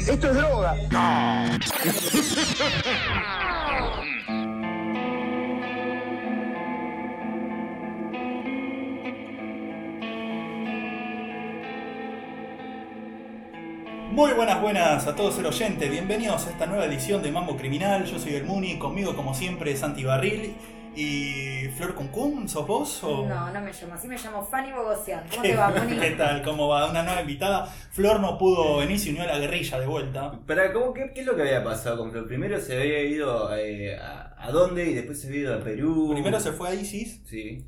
Esto es droga. Muy buenas, buenas a todos el oyente, bienvenidos a esta nueva edición de Mambo Criminal, yo soy el Muni, conmigo como siempre Santi Barril y Flor Cuncún, ¿sos vos? O... No, no me llamo así, me llamo Fanny Bogosian. ¿Cómo te va, Muni? ¿Qué tal? ¿Cómo va? Una nueva invitada. Flor no pudo venir, se unió a la guerrilla de vuelta. Para, ¿cómo, qué, ¿Qué es lo que había pasado con Flor? Primero se había ido eh, a, a dónde y después se había ido a Perú. Primero se fue a Isis, Sí.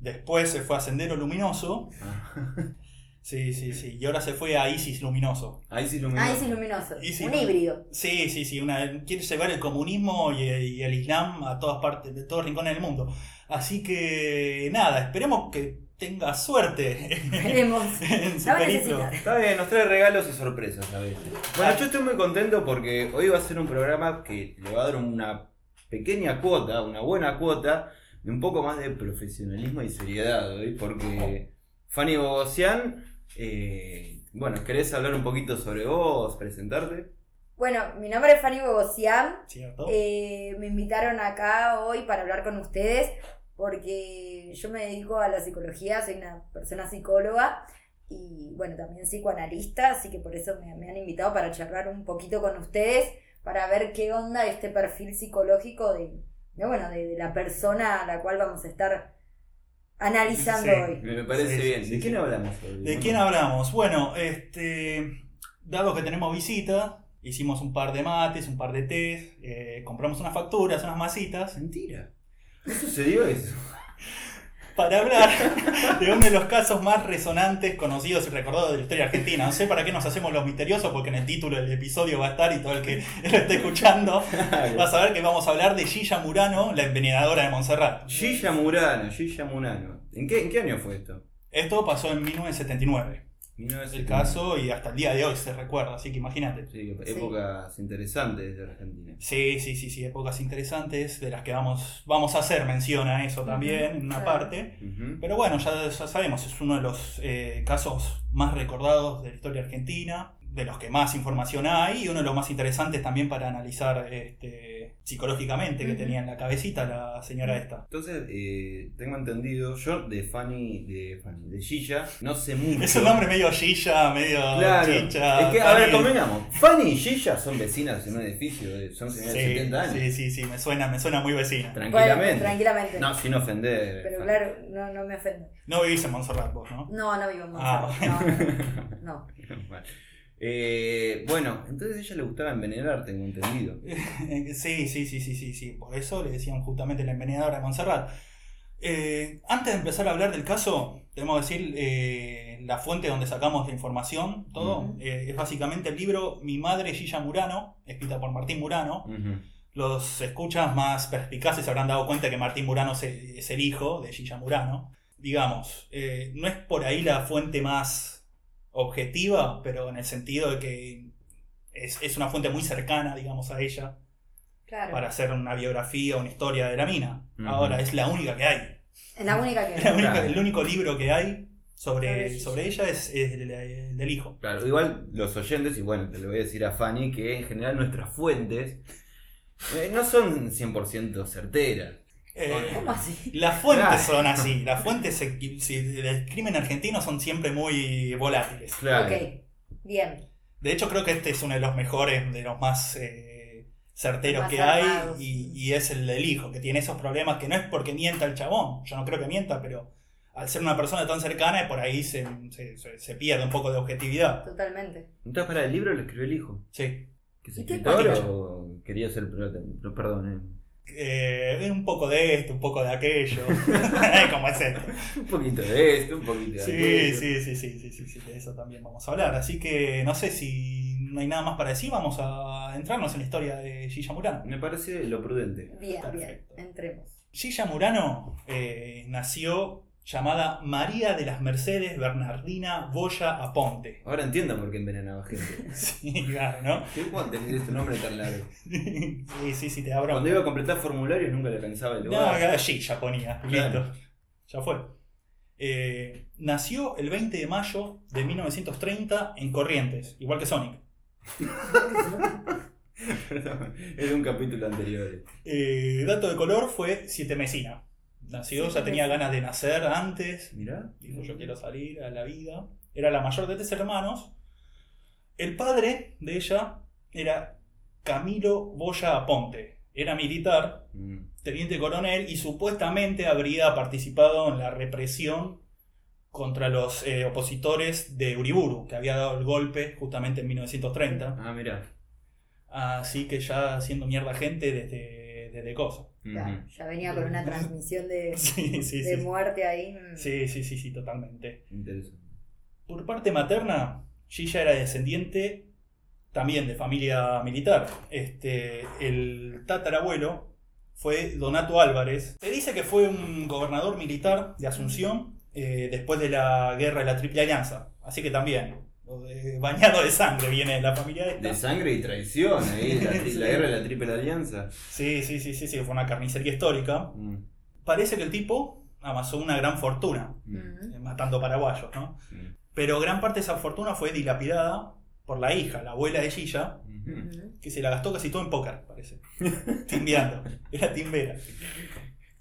después se fue a Sendero Luminoso, Ah. sí, sí, sí, y ahora se fue a Isis Luminoso. Sí iluminó. Ah, luminoso. Easy Un Lum- híbrido. Sí, sí, sí, una, quiere llevar el comunismo y, y el islam a todas partes, de todos rincones del mundo. Así que nada, esperemos que tenga suerte Veremos. en su a. Está bien, nos trae regalos y sorpresas a veces. Bueno, yo estoy muy contento porque hoy va a ser un programa que le va a dar una pequeña cuota, una buena cuota, de un poco más de profesionalismo y seriedad hoy, porque Fanny Bogosian, eh, bueno, ¿querés hablar un poquito sobre vos, presentarte? Bueno, mi nombre es Fanny Bogosian. Eh, me invitaron acá hoy para hablar con ustedes porque yo me dedico a la psicología, soy una persona psicóloga y bueno, también psicoanalista, así que por eso me, me han invitado para charlar un poquito con ustedes, para ver qué onda este perfil psicológico de, de, bueno, de, de la persona a la cual vamos a estar analizando Sí. hoy. Me parece Sí, bien. sí, ¿De sí. quién hablamos hoy? ¿De quién hablamos? Bueno, este, dado que tenemos visita, hicimos un par de mates, un par de tés, eh, compramos unas facturas, unas masitas, Mentira. ¿No sucedió eso? Para hablar de uno de los casos más resonantes, conocidos y recordados de la historia argentina. No sé para qué nos hacemos los misteriosos, porque en el título del episodio va a estar y todo el que lo esté escuchando va a saber que vamos a hablar de Gilla Murano, la envenenadora de Montserrat. Gilla Murano, Gilla Murano. ¿En qué, ¿En qué año fue esto? Esto pasó en 1979, el 1979. caso, y hasta el día de hoy se recuerda, así que imagínate. Sí, épocas interesantes de Argentina. Sí, sí, sí, sí, épocas interesantes de las que vamos, vamos a hacer mención a eso también en una Claro. parte. Pero bueno, ya, ya sabemos, es uno de los eh, casos más recordados de la historia argentina, de los que más información hay y uno de los más interesantes también para analizar este, psicológicamente que tenía en la cabecita la señora esta. Entonces, eh, tengo entendido, yo de Fanny, de Fanny, de Gilla, no sé mucho. Es un nombre medio Gilla, medio Claro. chicha. es que, a ver, Fanny. convengamos. Fanny y Gilla son vecinas en un edificio, de- son señoras de Sí, 70 años. sí, sí, sí, me suena, me suena muy vecina. Tranquilamente. Bueno, tranquilamente. No, sin ofender. Pero Fanny. claro, no, no me ofendo. No vivís en Montserrat vos, ¿no? No, no vivo en Ah. Montserrat. No, no, no. Vale. Eh, bueno, entonces a ella le gustaba envenenar, tengo entendido. Sí, sí, sí, sí, sí, sí. Por eso le decían justamente la envenenadora de Montserrat. Eh, antes de empezar a hablar del caso, tenemos que decir eh, la fuente donde sacamos la información, todo. Eh, es básicamente el libro Mi madre Gilla Murano, escrita por Martín Murano. Los escuchas más perspicaces se habrán dado cuenta que Martín Murano es, es el hijo de Gilla Murano. Digamos, eh, no es por ahí la fuente más objetiva, pero en el sentido de que es, es una fuente muy cercana, digamos, a ella Claro. para hacer una biografía o una historia de la mina. Ahora es la única que hay. Es la única que. La única- Claro. el único libro que hay Sobre sobre, ella. sobre ella es, es el, el del hijo. Claro, igual los oyentes, y bueno, te lo voy a decir a Fanny, que en general nuestras fuentes eh, no son 100% certeras. Eh, ¿Cómo así? las fuentes Claro. son así. Las fuentes del crimen argentino son siempre muy volátiles. Claro. Ok, bien. De hecho, creo que este es uno de los mejores, de los más eh, certeros Más que hay. Y, y es el del hijo, que tiene esos problemas que no es porque mienta el chabón. Yo no creo que mienta, pero al ser una persona tan cercana, por ahí se, se- se- se pierde un poco de objetividad. Totalmente. Entonces, para el libro lo escribió el hijo. Sí. ¿Que es ¿Y qué escritor o quería ser Perdón, eh. Eh, un poco de esto, un poco de aquello. Como es esto. Un poquito de esto, un poquito de Sí, aquello. sí, sí, sí, sí, sí, sí, de eso también vamos a hablar. Así que no sé si no hay nada más para decir, vamos a entrarnos en la historia de Gilla Murano. Me parece lo prudente. Bien, Perfecto. bien. Entremos. Gilla Murano eh, nació llamada María de las Mercedes Bernardina Boya Aponte. Ahora entiendo por qué envenenaba gente. Sí, claro, ¿no? ¿Qué puedo tener este nombre tan largo? Sí, sí, sí, te abro. Cuando iba a completar formularios nunca le pensaba el No, lugar. acá Gilla ponía, Claro. listo. Ya fue. Eh, nació el 20 de mayo de 1930 en Corrientes, igual que Sonic. es un capítulo anterior. Eh, dato de color fue siete mesina. Nació, ya Siete tenía ganas de nacer antes. Mirá. Dijo, yo quiero salir a la vida. Era la mayor de tres hermanos. El padre de ella era Camilo Boya Aponte. Era militar, Mm. teniente coronel, y supuestamente habría participado en la represión contra los eh, opositores de Uriburu, que había dado el golpe justamente en 1930. Ah, mirá. Así que ya haciendo mierda gente desde, desde Coso. Ya venía con una transmisión de, Sí, sí, de sí. muerte ahí. Sí, sí, sí, sí, totalmente. Interesante. Por parte materna, Gilla era descendiente también de familia militar. Este, el tatarabuelo fue Donato Álvarez. Se dice que fue un gobernador militar de Asunción eh, después de la guerra de la Triple Alianza. Así que también, bañado de sangre viene la familia esta. De sangre y traición, ahí, la, guerra de la Triple Alianza. Sí, sí, sí, sí, sí, fue una carnicería histórica. Mm, Parece que el tipo amasó una gran fortuna mm, Mm. eh, matando paraguayos, ¿no? mm. Pero gran parte de esa fortuna fue dilapidada por la hija, la abuela de Gilla, que se la gastó casi todo en póker, parece. Timbeando. Era timbera.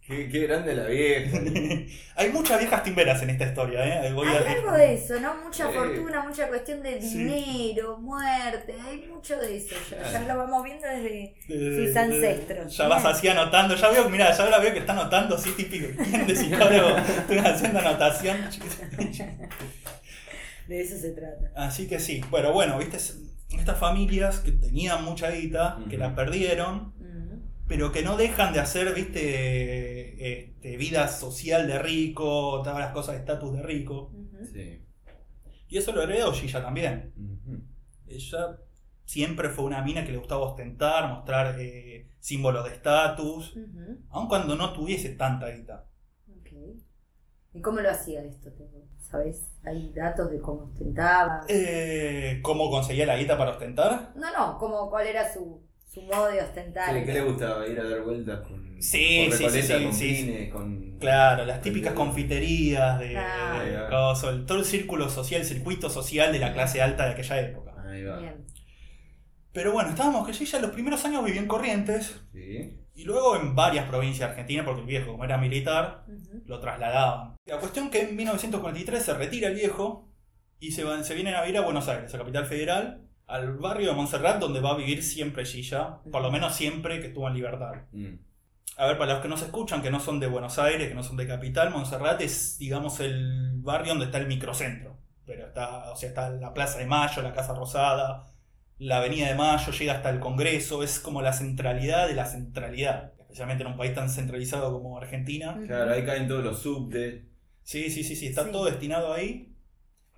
Qué, qué grande la vieja. Hay muchas viejas timberas en esta historia, ¿eh? Voy a- Hay algo de eso, ¿no? Mucha Sí. fortuna, mucha cuestión de Sí. dinero, muerte, hay mucho de eso. Ya, ya lo vamos viendo desde de- sus ancestros. Ya vas así anotando. Ya veo, mirá, ya la veo que está anotando así típico. ¿Quién de psicólogo? Estoy haciendo anotación. De eso se trata. Así que sí. Bueno, bueno, viste, estas familias que tenían mucha guita, que la perdieron. Pero que no dejan de hacer, viste, este, vida social de rico, todas las cosas de estatus de rico. Sí. Y eso lo heredó Gilla también. Ella siempre fue una mina que le gustaba ostentar, mostrar eh, símbolos de estatus, Ujú. aun cuando no tuviese tanta guita. Ok. ¿Y cómo lo hacía esto? ¿Sabes? ¿Hay datos de cómo ostentaba? Eh, ¿Cómo conseguía la guita para ostentar? No, no, como cuál era su, su modo de ostentar. ¿Qué, qué le gustaba? Ir a dar vueltas con, Sí, con sí, sí, con sí, sí. Pines, con... Claro, las típicas confiterías de, Ah. de todo el círculo social, el circuito social de la clase alta de aquella época. Ahí va. Bien. Pero bueno, estábamos que Gilla los primeros años vivió en Corrientes Sí. y luego en varias provincias argentinas, porque el viejo, como era militar, lo trasladaban. La cuestión que en 1943 se retira el viejo y se, van- se vienen a vivir a Buenos Aires, a Capital Federal, al barrio de Montserrat, donde va a vivir siempre Gilla, por lo menos siempre que estuvo en libertad. Mm. A ver, para los que no se escuchan, que no son de Buenos Aires, que no son de Capital, Montserrat es, digamos, el barrio donde está el microcentro. Pero está, o sea, está la Plaza de Mayo, la Casa Rosada, la Avenida de Mayo, llega hasta el Congreso, es como la centralidad de la centralidad, especialmente en un país tan centralizado como Argentina. Claro, ahí caen todos los subtes. Sí, sí, sí, sí, está Sí. todo destinado ahí.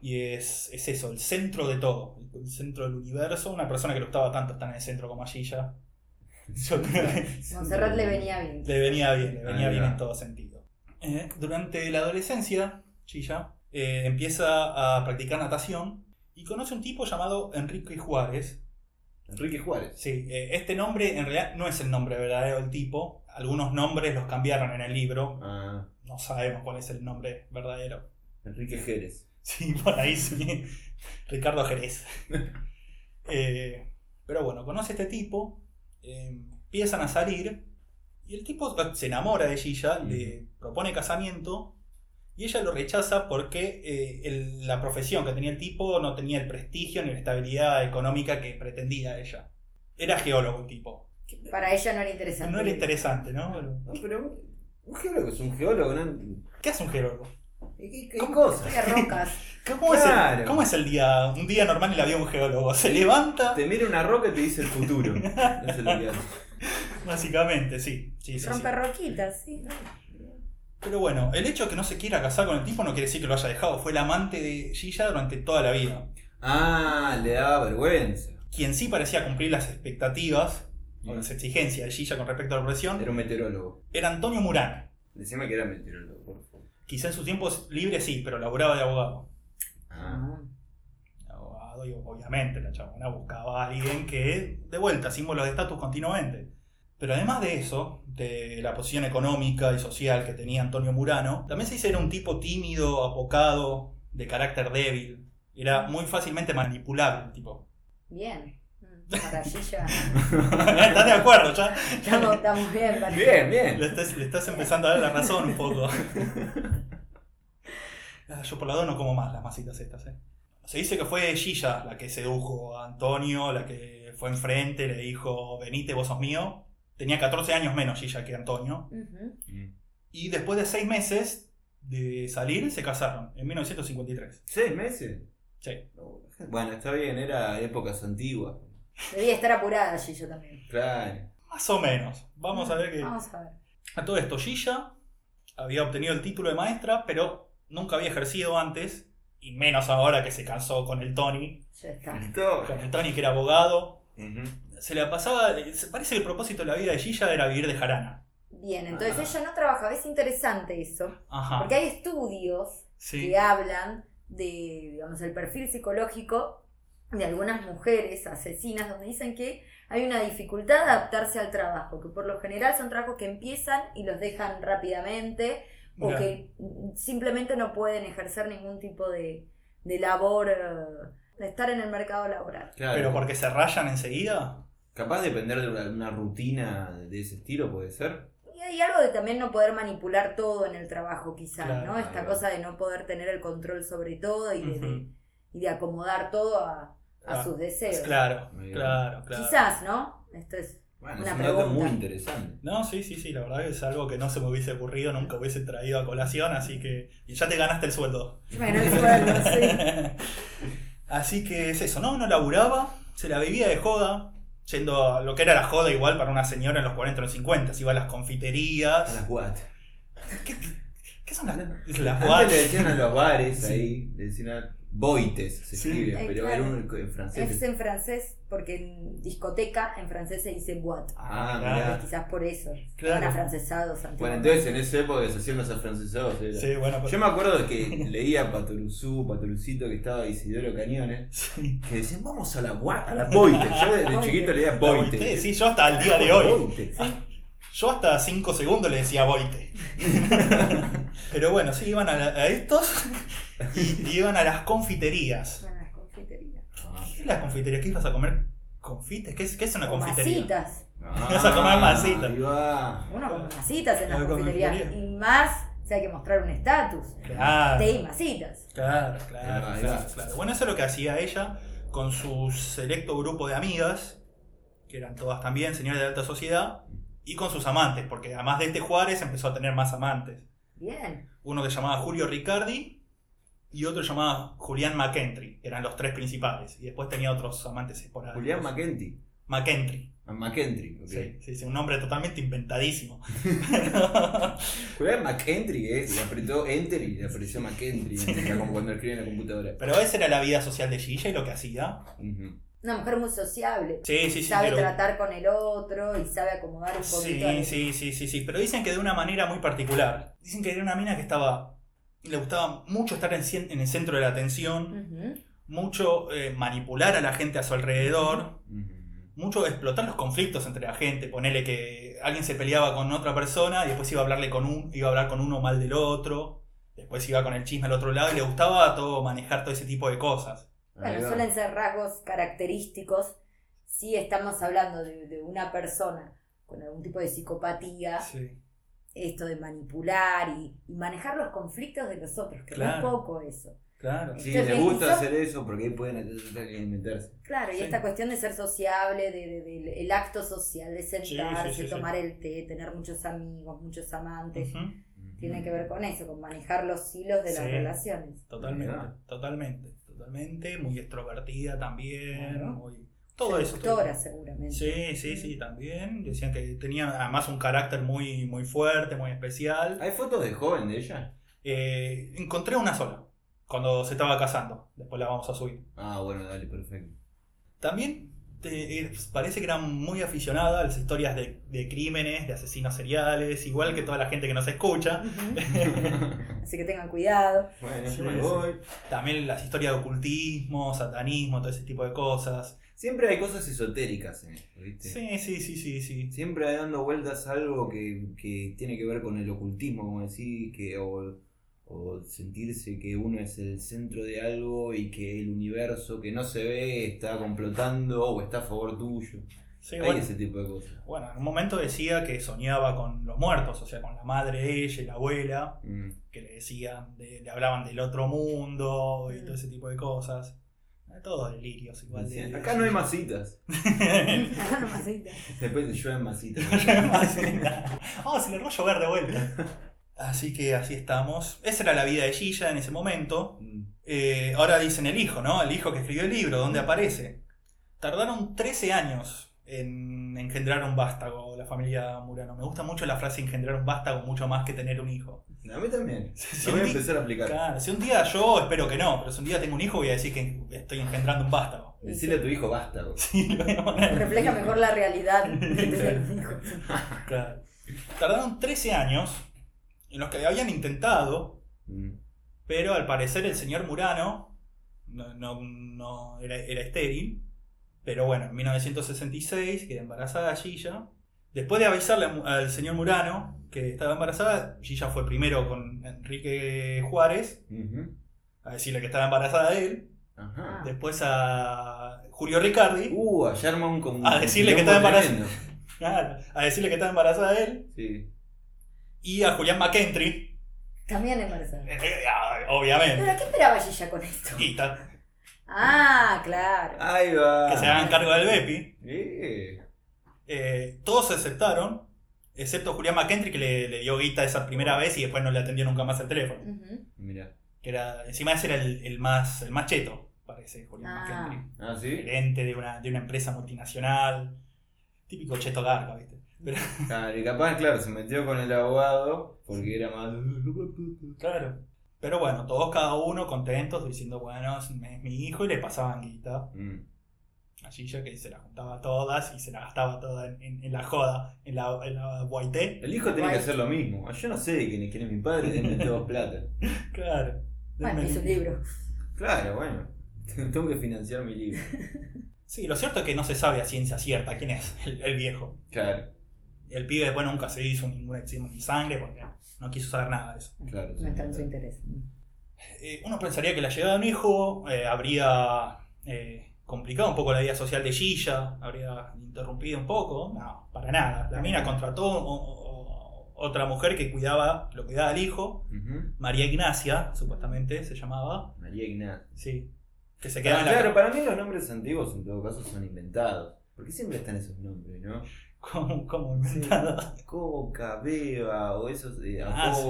Y es, es eso, el centro de todo, el centro del universo. Una persona que le gustaba tanto estar en el centro como creo que Montserrat le venía bien. le venía bien, le venía bien en todo sentido. Eh, durante la adolescencia, Gilla eh, empieza a practicar natación y conoce un tipo llamado Enrique Juárez. Enrique Juárez. Sí, eh, este nombre en realidad no es el nombre verdadero del tipo. Algunos nombres los cambiaron en el libro. Ah, No sabemos cuál es el nombre verdadero. Enrique Jerez. Sí, por ahí sí. Ricardo Jerez. Eh, pero bueno, conoce a este tipo, eh, empiezan a salir y el tipo se enamora de Gilla, le propone casamiento y ella lo rechaza porque eh, el- la profesión que tenía el tipo no tenía el prestigio ni la estabilidad económica que pretendía ella. Era geólogo el tipo. Para ella no era interesante. No era interesante, ¿no? No, pero un geólogo es un geólogo, ¿no? ¿Qué hace un geólogo? ¿Qué, qué- qué ¿Cómo? cosas? Estudia rocas. ¿Cómo, es el, Claro. cómo es el día, un día normal en la vida de un geólogo? Se levanta, Te mira una roca y te dice el futuro. No se lo digas. básicamente, sí. sí, sí, sí. Roquitas, sí. Pero bueno, el hecho de que no se quiera casar con el tipo no quiere decir que lo haya dejado. Fue el amante de Gilla durante toda la vida. Ah, le daba vergüenza. Quien sí parecía cumplir las expectativas o las exigencias de Gilla con respecto a la profesión Era un meteorólogo. era Antonio Murano. Decime que era meteorólogo, por favor. Quizá en sus tiempos libres sí, pero laboraba de abogado. Ah. Abogado y obviamente la chabona buscaba a alguien que, de vuelta, símbolos de estatus continuamente. Pero además de eso, de la posición económica y social que tenía Antonio Murano, también se dice que era un tipo tímido, apocado, de carácter débil. Era muy fácilmente manipulable el tipo. Bien. Para Gilla. ¿Estás de acuerdo? Ya Estamos, estamos bien, para Bien, bien. le estás, le estás empezando a dar la razón un poco. Ah, Yo por la dos no como más las masitas estas, ¿eh? Se dice que fue Gilla la que sedujo a Antonio, la que fue enfrente, le dijo, venite, vos sos mío. Tenía 14 años menos Gilla que Antonio. Y después de 6 meses de salir, se casaron, en 1953. ¿Seis meses? Sí. Bueno, está bien, era épocas antiguas. Debía estar apurada Gillo también. Claro. Más o menos. Vamos a ver que... Vamos a ver. A todo esto, Gilla había obtenido el título de maestra, pero nunca había ejercido antes, y menos ahora que se casó con el Tony, Ya está. Listo. con el Tony que era abogado. Se le pasaba, parece que el propósito de la vida de Gilla era vivir de jarana. Bien, entonces Ah. ella no trabajaba. Es interesante eso. Ajá. Porque hay estudios Sí. que hablan de, digamos, el perfil psicológico de algunas mujeres asesinas, donde dicen que hay una dificultad de adaptarse al trabajo, que por lo general son trabajos que empiezan y los dejan rápidamente, o que simplemente no pueden ejercer ningún tipo de, de labor, eh, de estar en el mercado laboral. Claro. Pero porque se rayan enseguida. Capaz de depender de una, una rutina de ese estilo, puede ser. Y hay algo de también no poder manipular todo en el trabajo, quizás, Claro, ¿no? Esta claro. cosa de no poder tener el control sobre todo y de- y de acomodar todo a, a Ah, sus deseos. Claro, claro, claro. Quizás, ¿no? Esto es. Bueno, Una es un dato pregunta. muy interesante. No, sí, sí, sí, la verdad que es algo que no se me hubiese ocurrido, nunca hubiese traído a colación, así que y ya te ganaste el sueldo. Bueno, el sueldo, sí. Así que es eso, ¿no? No laburaba, se la vivía de joda, yendo a lo que era la joda igual para una señora en los 40 o los 50, se iba a las A confiterías. las what? ¿Qué, qué son las, las le decían a los bares Sí. ahí, le decían a boites, se Sí. escribe, Eh, pero claro. era un en francés. Es en francés, porque en discoteca en francés se dice boîte. Ah, mirá. Quizás por eso. Claro. Estaban afrancesados Bueno, entonces en esa época se hacían los afrancesados. era. Sí, bueno, pues- Yo me acuerdo de que leía Patoruzú, Patorucito, que estaba Isidoro Cañones, Sí. que decían, vamos a la, a la boite. Yo desde chiquito leía Sí, boite. sí, yo hasta el día de hoy. Boite. Yo hasta 5 segundos le decía boite. Pero bueno, sí, iban a, la- a estos y, iban a las confiterías. Bueno, las confiterías. Ah, ¿Qué es la confitería? ¿Qué ibas a comer? ¿Confites? ¿Qué es, qué es una O confitería? masitas. Vas a comer masita. Ahí va. Uno come masitas en las Ah, confiterías. confitería. Y más si hay que mostrar un estatus. Claro. Y masitas. Claro, claro, claro, claro. Bueno, eso es lo que hacía ella con su selecto grupo de amigas, que eran todas también señores de alta sociedad, y con sus amantes, porque además de este Juárez empezó a tener más amantes. Bien. Uno que se llamaba Julio Ricardi y otro llamaba Julián McKentry, que eran los tres principales. Y después tenía otros amantes esporádicos. Julián McKenty. McKentry. Ah, McKentry, ok. Sí, sí, sí, un nombre totalmente inventadísimo. Julián McKentry, eh, le apretó Enter y le apareció McKentry, era como cuando escribe en la computadora. Pero esa era la vida social de Gilla y lo que hacía. Ujú. Una mujer muy sociable. Sí, sí, sí. sabe pero- tratar con el otro y sabe acomodar un poquito. Sí, sí, sí, sí, sí. Pero dicen que de una manera muy particular. Dicen que era una mina que estaba. Le gustaba mucho estar en, cien- en el centro de la atención, mucho eh, manipular a la gente a su alrededor, mucho explotar los conflictos entre la gente. Ponerle que alguien se peleaba con otra persona y después iba a hablarle con un, iba a hablar con uno mal del otro. Después iba con el chisme al otro lado y le gustaba todo manejar todo ese tipo de cosas. Bueno, suelen ser rasgos característicos si estamos hablando de, de una persona con algún tipo de psicopatía, Sí. Esto de manipular y, y manejar los conflictos de los otros, que no Claro. es poco eso. Claro. Sí, Entonces, le gusta hizo- hacer eso porque ahí pueden meterse. Claro, y Sí. esta cuestión de ser sociable, de, el acto social, de sentarse, sí, sí, sí. tomar el té, tener muchos amigos, muchos amantes, tiene que ver con eso, con manejar los hilos de las Sí. relaciones. Totalmente, totalmente, totalmente, muy extrovertida también, muy- todo eso. Seductora, seguramente. Sí, sí, sí, también. Decían que tenía además un carácter muy, muy fuerte, muy especial. ¿Hay fotos de joven de ella? Eh, encontré una sola, cuando se estaba casando. Después la vamos a subir. Ah, bueno, dale, perfecto. También te- eh, parece que era muy aficionada a las historias de, de crímenes, de asesinos seriales, igual que toda la gente que nos escucha. Así que tengan cuidado. Bueno, Sí, yo me voy. También las historias de ocultismo, satanismo, todo ese tipo de cosas. Siempre hay cosas esotéricas en esto, ¿viste? Sí, sí, sí, sí, sí. Siempre hay dando vueltas algo que, que tiene que ver con el ocultismo, como decís, que, o, o sentirse que uno es el centro de algo y que el universo que no se ve está complotando o está a favor tuyo. Sí, Hay bueno, ese tipo de cosas. bueno, en un momento decía que soñaba con los muertos, o sea, con la madre de ella y la abuela, Mm. que le decían, de- le hablaban del otro mundo y todo ese tipo de cosas. Todos delirios igual. de- Acá no hay masitas. No, masita. Después llueven masitas. oh, se le a llover de vuelta. Así que así estamos. Esa era la vida de Gilla en ese momento. Mm. Eh, ahora dicen el hijo, ¿no? El hijo que escribió el libro, ¿dónde aparece? Tardaron 13 años en engendrar un vástago, la familia Murano. Me gusta mucho la frase engendrar un vástago, mucho más que tener un hijo. A mí también. Si Lo voy a empezar a aplicar. Claro, si un día yo, espero que no, pero si un día tengo un hijo, voy a decir que estoy engendrando un vástago. Decirle a tu hijo. Sí, poner. Refleja mejor la realidad. Claro. Tardaron 13 años en los que habían intentado, Mm. pero al parecer el señor Murano no, no- no era, era estéril. Pero bueno, en 1966 queda embarazada Gilla. Después de avisarle al señor Murano que estaba embarazada, Gilla fue primero con Enrique Juárez a decirle que estaba embarazada de él. Ajá. Después a Julio Ricardi Uh. A decirle que está embarazada. claro, a decirle que estaba embarazada de él. Sí. Y a Julián McKentry, También embarazada. eh, eh, ah, obviamente. ¿Pero qué esperaba Gilla con esto? Y ta- Ah, claro. Ahí va. que se hagan cargo del Bepi. Eh, todos aceptaron, excepto Julián McKentry, que le, le dio guita esa primera vez y después no le atendió nunca más el teléfono. Ujú. Mira. Que era, encima ese era el, el más, el más cheto, parece, Julián Ah. McKentry. Ah, sí. Gerente de una, de una empresa multinacional. Típico cheto garca, ¿viste? Pero, Claro, y capaz, claro, se metió con el abogado porque era más. claro. Pero bueno, todos cada uno contentos, diciendo, bueno, es mi es mi hijo, y le pasaban guita. Mm. A Gilla que se la juntaba todas y se la gastaba toda en, en- en la joda, en la, en la guaité. El hijo tiene que hacer lo mismo. Yo no sé de quién es, quién es mi padre, denme todos plata. Claro. Bueno, hizo un libro. Claro, bueno. Tengo que financiar mi libro. Sí, lo cierto es que no se sabe a ciencia cierta quién es el, el viejo. Claro, El pibe después nunca se hizo ningún examen de sangre porque no quiso saber nada de eso. claro. No está en su interés. Eh, uno pensaría que la llegada de un hijo eh, habría eh, complicado un poco la vida social de Gilla, habría interrumpido un poco. No, para nada. La mina contrató o- o- otra mujer que cuidaba, lo cuidaba al hijo. María Ignacia, supuestamente se llamaba. María Ignacia. Sí. Que se Ah, quedaba en la claro, para mí los nombres antiguos en todo caso son inventados. Porque siempre están esos nombres, ¿no? como, como inventada. Coca, Beba o esos eh, Ah, sí.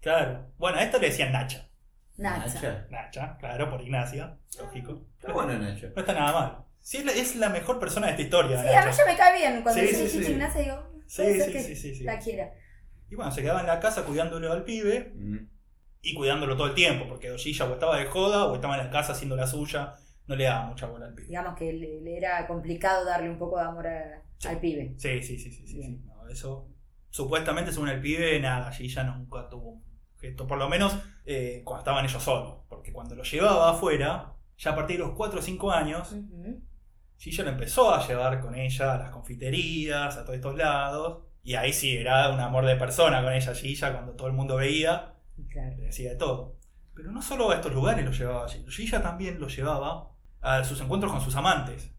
Claro. Bueno, a esto le decían Nacha. Nacha. Nacha, claro, por Ignacia, lógico. Está bueno, Nacho. No está nada mal. Sí, es la, es la mejor persona de esta historia, Sí, a mí ya me cae bien. Cuando Sí, dice sí, sí. Digo, Sí, sí, que sí, sí, sí. la quiera. Y bueno, se quedaba en la casa cuidándolo al pibe Mm. y cuidándolo todo el tiempo, porque Ollilla o estaba de joda o estaba en la casa haciendo la suya, no le daba mucha bola al pibe. Digamos que le, le era complicado darle un poco de amor a- Sí. al pibe. Sí, sí, sí, sí, sí. Bien. sí. No, eso, supuestamente, según el pibe, nada, Gilla nunca tuvo un gesto, por lo menos eh, cuando estaban ellos solos, porque cuando lo llevaba afuera, ya a partir de los 4 o 5 años, lo empezó a llevar con ella a las confiterías, a todos estos lados. Y ahí sí, era un amor de persona con ella, Gilla, cuando todo el mundo veía, Claro. le decía de todo. Pero no solo a estos lugares lo llevaba Gilla, Gilla también lo llevaba a sus encuentros con sus amantes.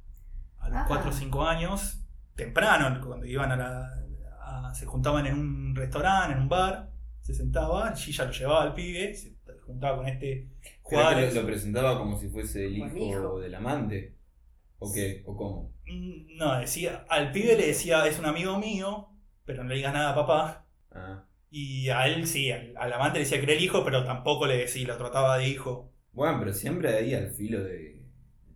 A los Ah. 4 o 5 años, temprano, cuando iban a la. a- se juntaban en un restaurante, en un bar, se sentaba, Gilla lo llevaba al pibe, se juntaba con este Juárez. lo, lo presentaba como si fuese el hijo, hijo. del amante. ¿O qué? ¿O cómo? Mm, No, decía, al pibe le decía, es un amigo mío, pero no le digas nada a papá. Ah. Y a él sí, al, al amante le decía que era el hijo, pero tampoco le decía, lo trataba de hijo. Bueno, pero siempre ahí al filo de, de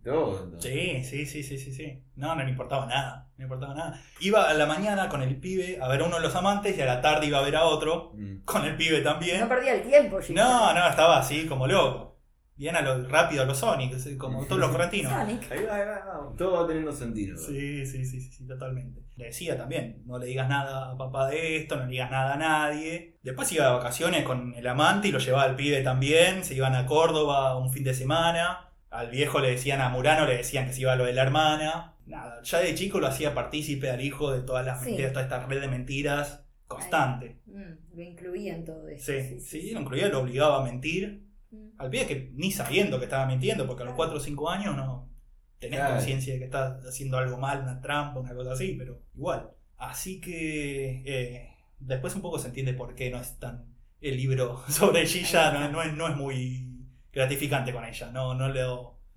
todo. entonces. Sí, sí, sí, sí, sí, sí. No, no le importaba nada, no le importaba nada. Iba a la mañana con el pibe a ver a uno de los amantes y a la tarde iba a ver a otro, Mm. con el pibe también. No perdía el tiempo, Gilla. No, no, estaba así como loco. Bien a lo rápido a los Sonic, como todos los correntinos. Sonic. Ahí va, ahí va, ahí va. Todo va teniendo sentido. Sí, sí, sí, sí, sí, totalmente. Le decía también, no le digas nada a papá de esto, no le digas nada a nadie. Después iba de vacaciones con el amante y lo llevaba al pibe también. Se iban a Córdoba un fin de semana. Al viejo le decían, a Murano le decían que se iba a lo de la hermana. Nada, ya de chico lo hacía partícipe al hijo de todas las Sí. mentiras, toda esta red de mentiras constante. Mm, lo incluía en todo eso. Sí, sí, lo incluía, lo obligaba a mentir. Mm. Al pie que ni sabiendo que estaba mintiendo, porque a los 4 o 5 años no tenés Claro. conciencia de que estás haciendo algo mal, una trampa, una cosa así, pero igual. Así que eh, después un poco se entiende por qué no es tan el libro sobre Gilla, no, no es, no es muy gratificante con ella, no, no, le,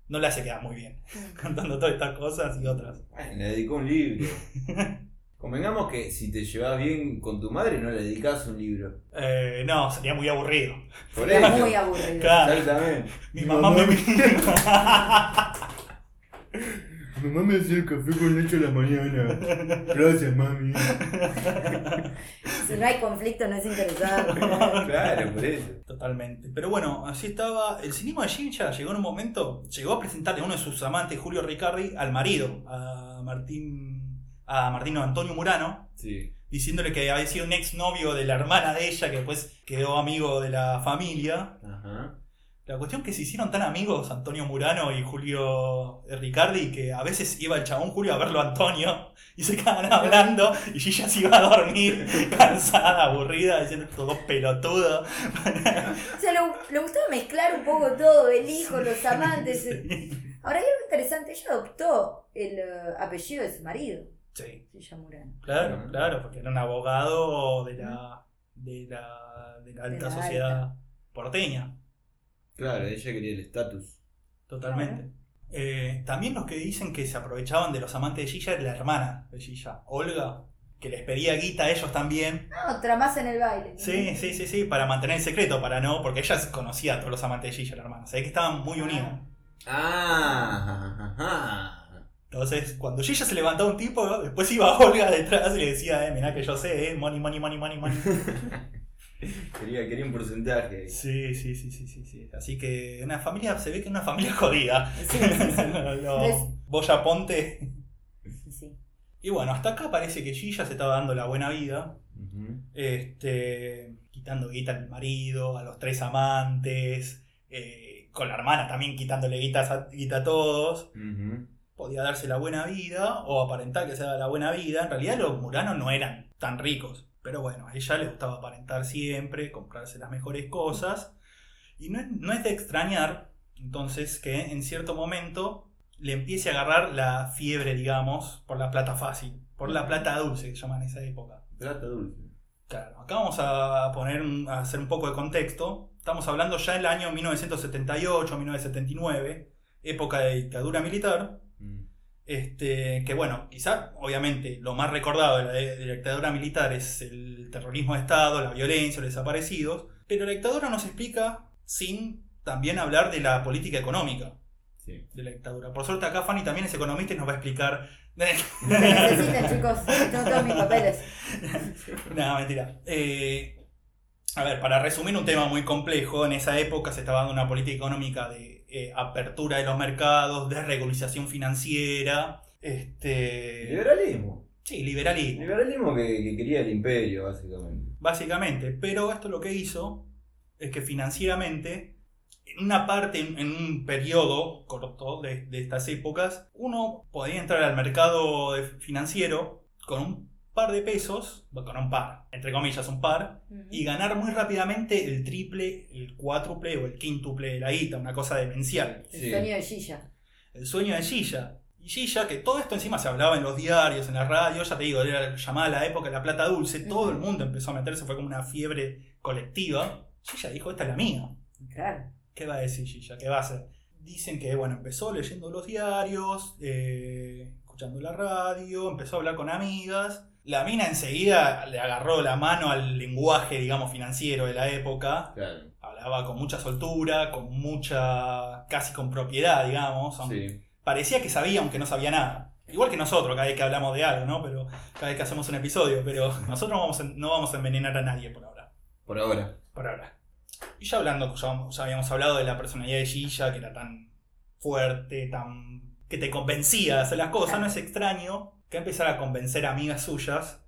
no le hace quedar muy bien contando todas estas cosas y otras. Bueno, le dedicó un libro. Convengamos que si te llevas bien con tu madre, no le dedicas un libro. Eh, no, sería muy aburrido. Por eso. muy aburrido. Claro. Exactamente. Mi mamá me... Mamá me hacía el café con leche a la mañana. Gracias, mami. Si no hay conflicto, no es interesante. Claro, por eso. Totalmente. Pero bueno, así estaba. El cinismo de Gincha llegó en un momento, llegó a presentarle a uno de sus amantes, Julio Ricardi, al marido, a Martín, a Martino Antonio Murano, Sí. diciéndole que había sido un exnovio de la hermana de ella, que después quedó amigo de la familia. Ajá. La cuestión que se hicieron tan amigos Antonio Murano y Julio Ricardi que a veces iba el chabón Julio a verlo a Antonio y se quedaban hablando y Gilla se iba a dormir cansada, aburrida, diciendo todo pelotudo. O sea, le, le gustaba mezclar un poco todo, el hijo, los amantes. Ahora hay algo interesante, ella adoptó el eh, apellido de su marido, Sí, Gilla Murano. claro, claro, porque era un abogado de la, de la, de la alta De la sociedad porteña, Claro, ella quería el estatus. totalmente. Eh, también los que dicen que se aprovechaban de los amantes de Gilla era la hermana de Gilla, Olga, que les pedía guita a ellos también. No, tramás en el baile. Sí, sí, sí, sí, para mantener el secreto, para no, porque ella conocía a todos los amantes de Gilla, la hermana. Se ve que estaban muy unidos. Ah, ajá. Entonces, cuando Gilla se levantaba un tipo, después iba Olga detrás y le decía, eh, mirá que yo sé, eh, money, money, money, money, money. Quería, quería un porcentaje. Sí, sí, sí, sí, sí, sí. Así que una familia, se ve que es una familia jodida. Sí, sí, Boya Ponte. Sí. Y bueno, hasta acá parece que Gilla se estaba dando la buena vida. Este, quitando guita al marido, a los tres amantes, eh, con la hermana también quitándole guitas a, guita a todos. Podía darse la buena vida o aparentar que se daba la buena vida. En realidad los muranos no eran tan ricos, pero bueno, a ella le gustaba aparentar siempre, comprarse las mejores cosas. Y no es, no es de extrañar, entonces, que en cierto momento le empiece a agarrar la fiebre, digamos, por la plata fácil, por la plata dulce que se llama en esa época. Plata dulce. Claro, acá vamos a poner un- a hacer un poco de contexto. Estamos hablando ya del año 1978-1979, época de dictadura militar. Este, que bueno, quizá, obviamente, lo más recordado de la, de la dictadura militar es el terrorismo de Estado, la violencia, los desaparecidos. Pero la dictadura nos explica sin también hablar de la política económica Sí. de la dictadura. Por suerte, acá Fanny también es economista y nos va a explicar. Necesiten, chicos. Tengo todos mis papeles. No, mentira. Eh, a ver, para resumir un tema muy complejo, en esa época se estaba dando una política económica de eh, apertura de los mercados, desregulización financiera, este, Liberalismo. sí, liberalismo, Liberalismo que, que quería el imperio, básicamente. básicamente. Pero esto lo que hizo es que financieramente, en una parte, en, un periodo corto de, de estas épocas, uno podía entrar al mercado financiero con un par de pesos, bueno, con un par, entre comillas, un par, y ganar muy rápidamente el triple, el cuádruple o el quíntuple de la guita, una cosa demencial. El Sí. sueño de Gilla. El sueño de Gilla. Y Gilla, que todo esto encima se hablaba en los diarios, en la radio, ya te digo, era llamada la época de la plata dulce, todo el mundo empezó a meterse, fue como una fiebre colectiva. Gilla dijo, esta es la mía. Claro. ¿Qué va a decir Gilla? ¿Qué va a hacer? Dicen que, bueno, empezó leyendo los diarios, eh, escuchando la radio, empezó a hablar con amigas. La mina enseguida le agarró la mano al lenguaje, digamos, financiero de la época. Claro. Hablaba con mucha soltura, con mucha. casi con propiedad, digamos. Sí. Parecía que sabía, aunque no sabía nada. Igual que nosotros, cada vez que hablamos de algo, ¿no? Pero cada vez que hacemos un episodio. Pero nosotros no vamos a- no vamos a envenenar a nadie por ahora Por ahora. por ahora. Y ya hablando, ya, ya habíamos hablado de la personalidad de Gilla, que era tan fuerte, tan. que te convencía de hacer las cosas, no es extraño que empezara a convencer a amigas suyas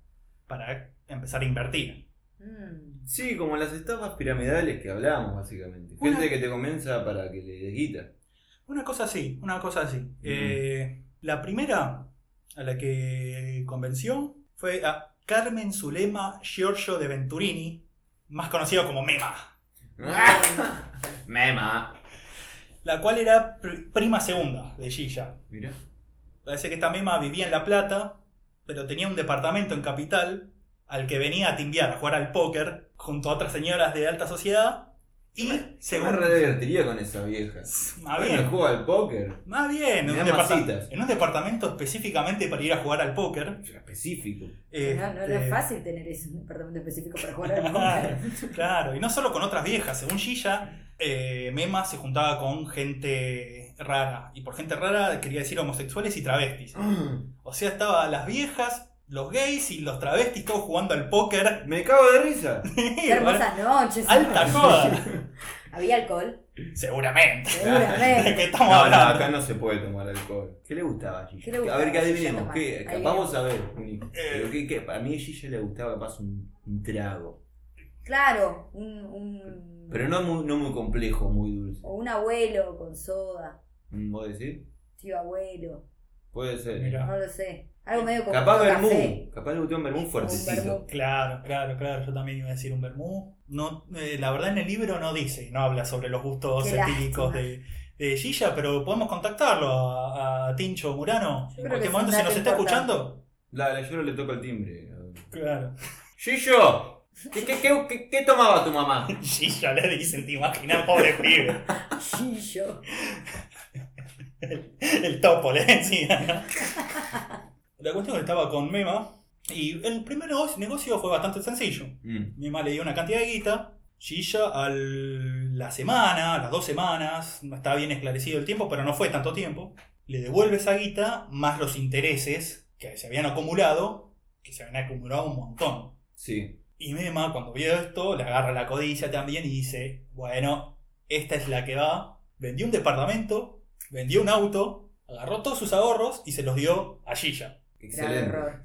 para empezar a invertir. Mm. Sí, como las estafas piramidales que hablamos, básicamente. Una- Gente que te comienza para que le des guita. Una cosa así, una cosa así. Eh, la primera a la que convenció fue a Carmen Zulema Giorgio de Venturini, más conocido como Mema, Mema. la cual era pr- prima segunda de Gilla. Mira. Parece que esta Mema vivía en La Plata, pero tenía un departamento en Capital al que venía a timbiar, a jugar al póker, junto a otras señoras de alta sociedad. Y, me según. re divertiría con esa vieja. Más Bueno, bien, juega al póker. más bien, en un, en departamento específicamente para ir a jugar al póker. Específico. No, no, no Este, es fácil tener ese departamento específico para jugar al póker. Claro, y no solo con otras viejas. Según Gilla, eh, Mema se juntaba con gente rara. Y por gente rara quería decir homosexuales y travestis. O sea, estaban las viejas, los gays y los travestis todos jugando al póker. Me cago de risa. Qué hermosas noches. Alta joda. Había alcohol. Seguramente. Seguramente. ¿De qué estamos No, no, hablando? acá no se puede tomar alcohol. ¿Qué le gustaba a Gigi? ¿Qué le a ver, que a adivinemos. ¿Qué? Vamos a ver. Juni. Pero ¿qué- qué? Para mí a Gigi le gustaba capaz un, un trago. Claro, un, un, Pero no muy, no muy complejo, muy dulce. o un abuelo con soda. ¿Vos decís? Tío abuelo. Puede ser. Mira. No lo sé. Algo medio como Capaz vermú. Capaz le gustó un vermú Un fuertecito. Claro, claro, claro. Yo también iba a decir un vermú. No, eh, la verdad en el libro no dice, no habla sobre los gustos etílicos de, de Gilla, pero podemos contactarlo a, a Tincho Murano. En cualquier momento, si nos está escuchando. La, la yo le toco el timbre. Claro. ¡Gillo! ¿Qué, qué, qué, qué, qué tomaba tu mamá? Gilla le dicen, te imaginas, pobre pibe. Gillo. El, el topo. La cuestión es que estaba con Mema y el primer negocio, fue bastante sencillo. Mm. Mema le dio una cantidad de guita. Gilla a la semana, a las dos semanas, no estaba bien esclarecido el tiempo, pero no fue tanto tiempo. Le devuelve esa guita más los intereses que se habían acumulado, que se habían acumulado un montón. Sí. Y Mema, cuando vio esto, le agarra la codicia también y dice, bueno, esta es la que va. Vendió un departamento, vendió un auto, agarró todos sus ahorros y se los dio a Gilla. Gran Excelente. error.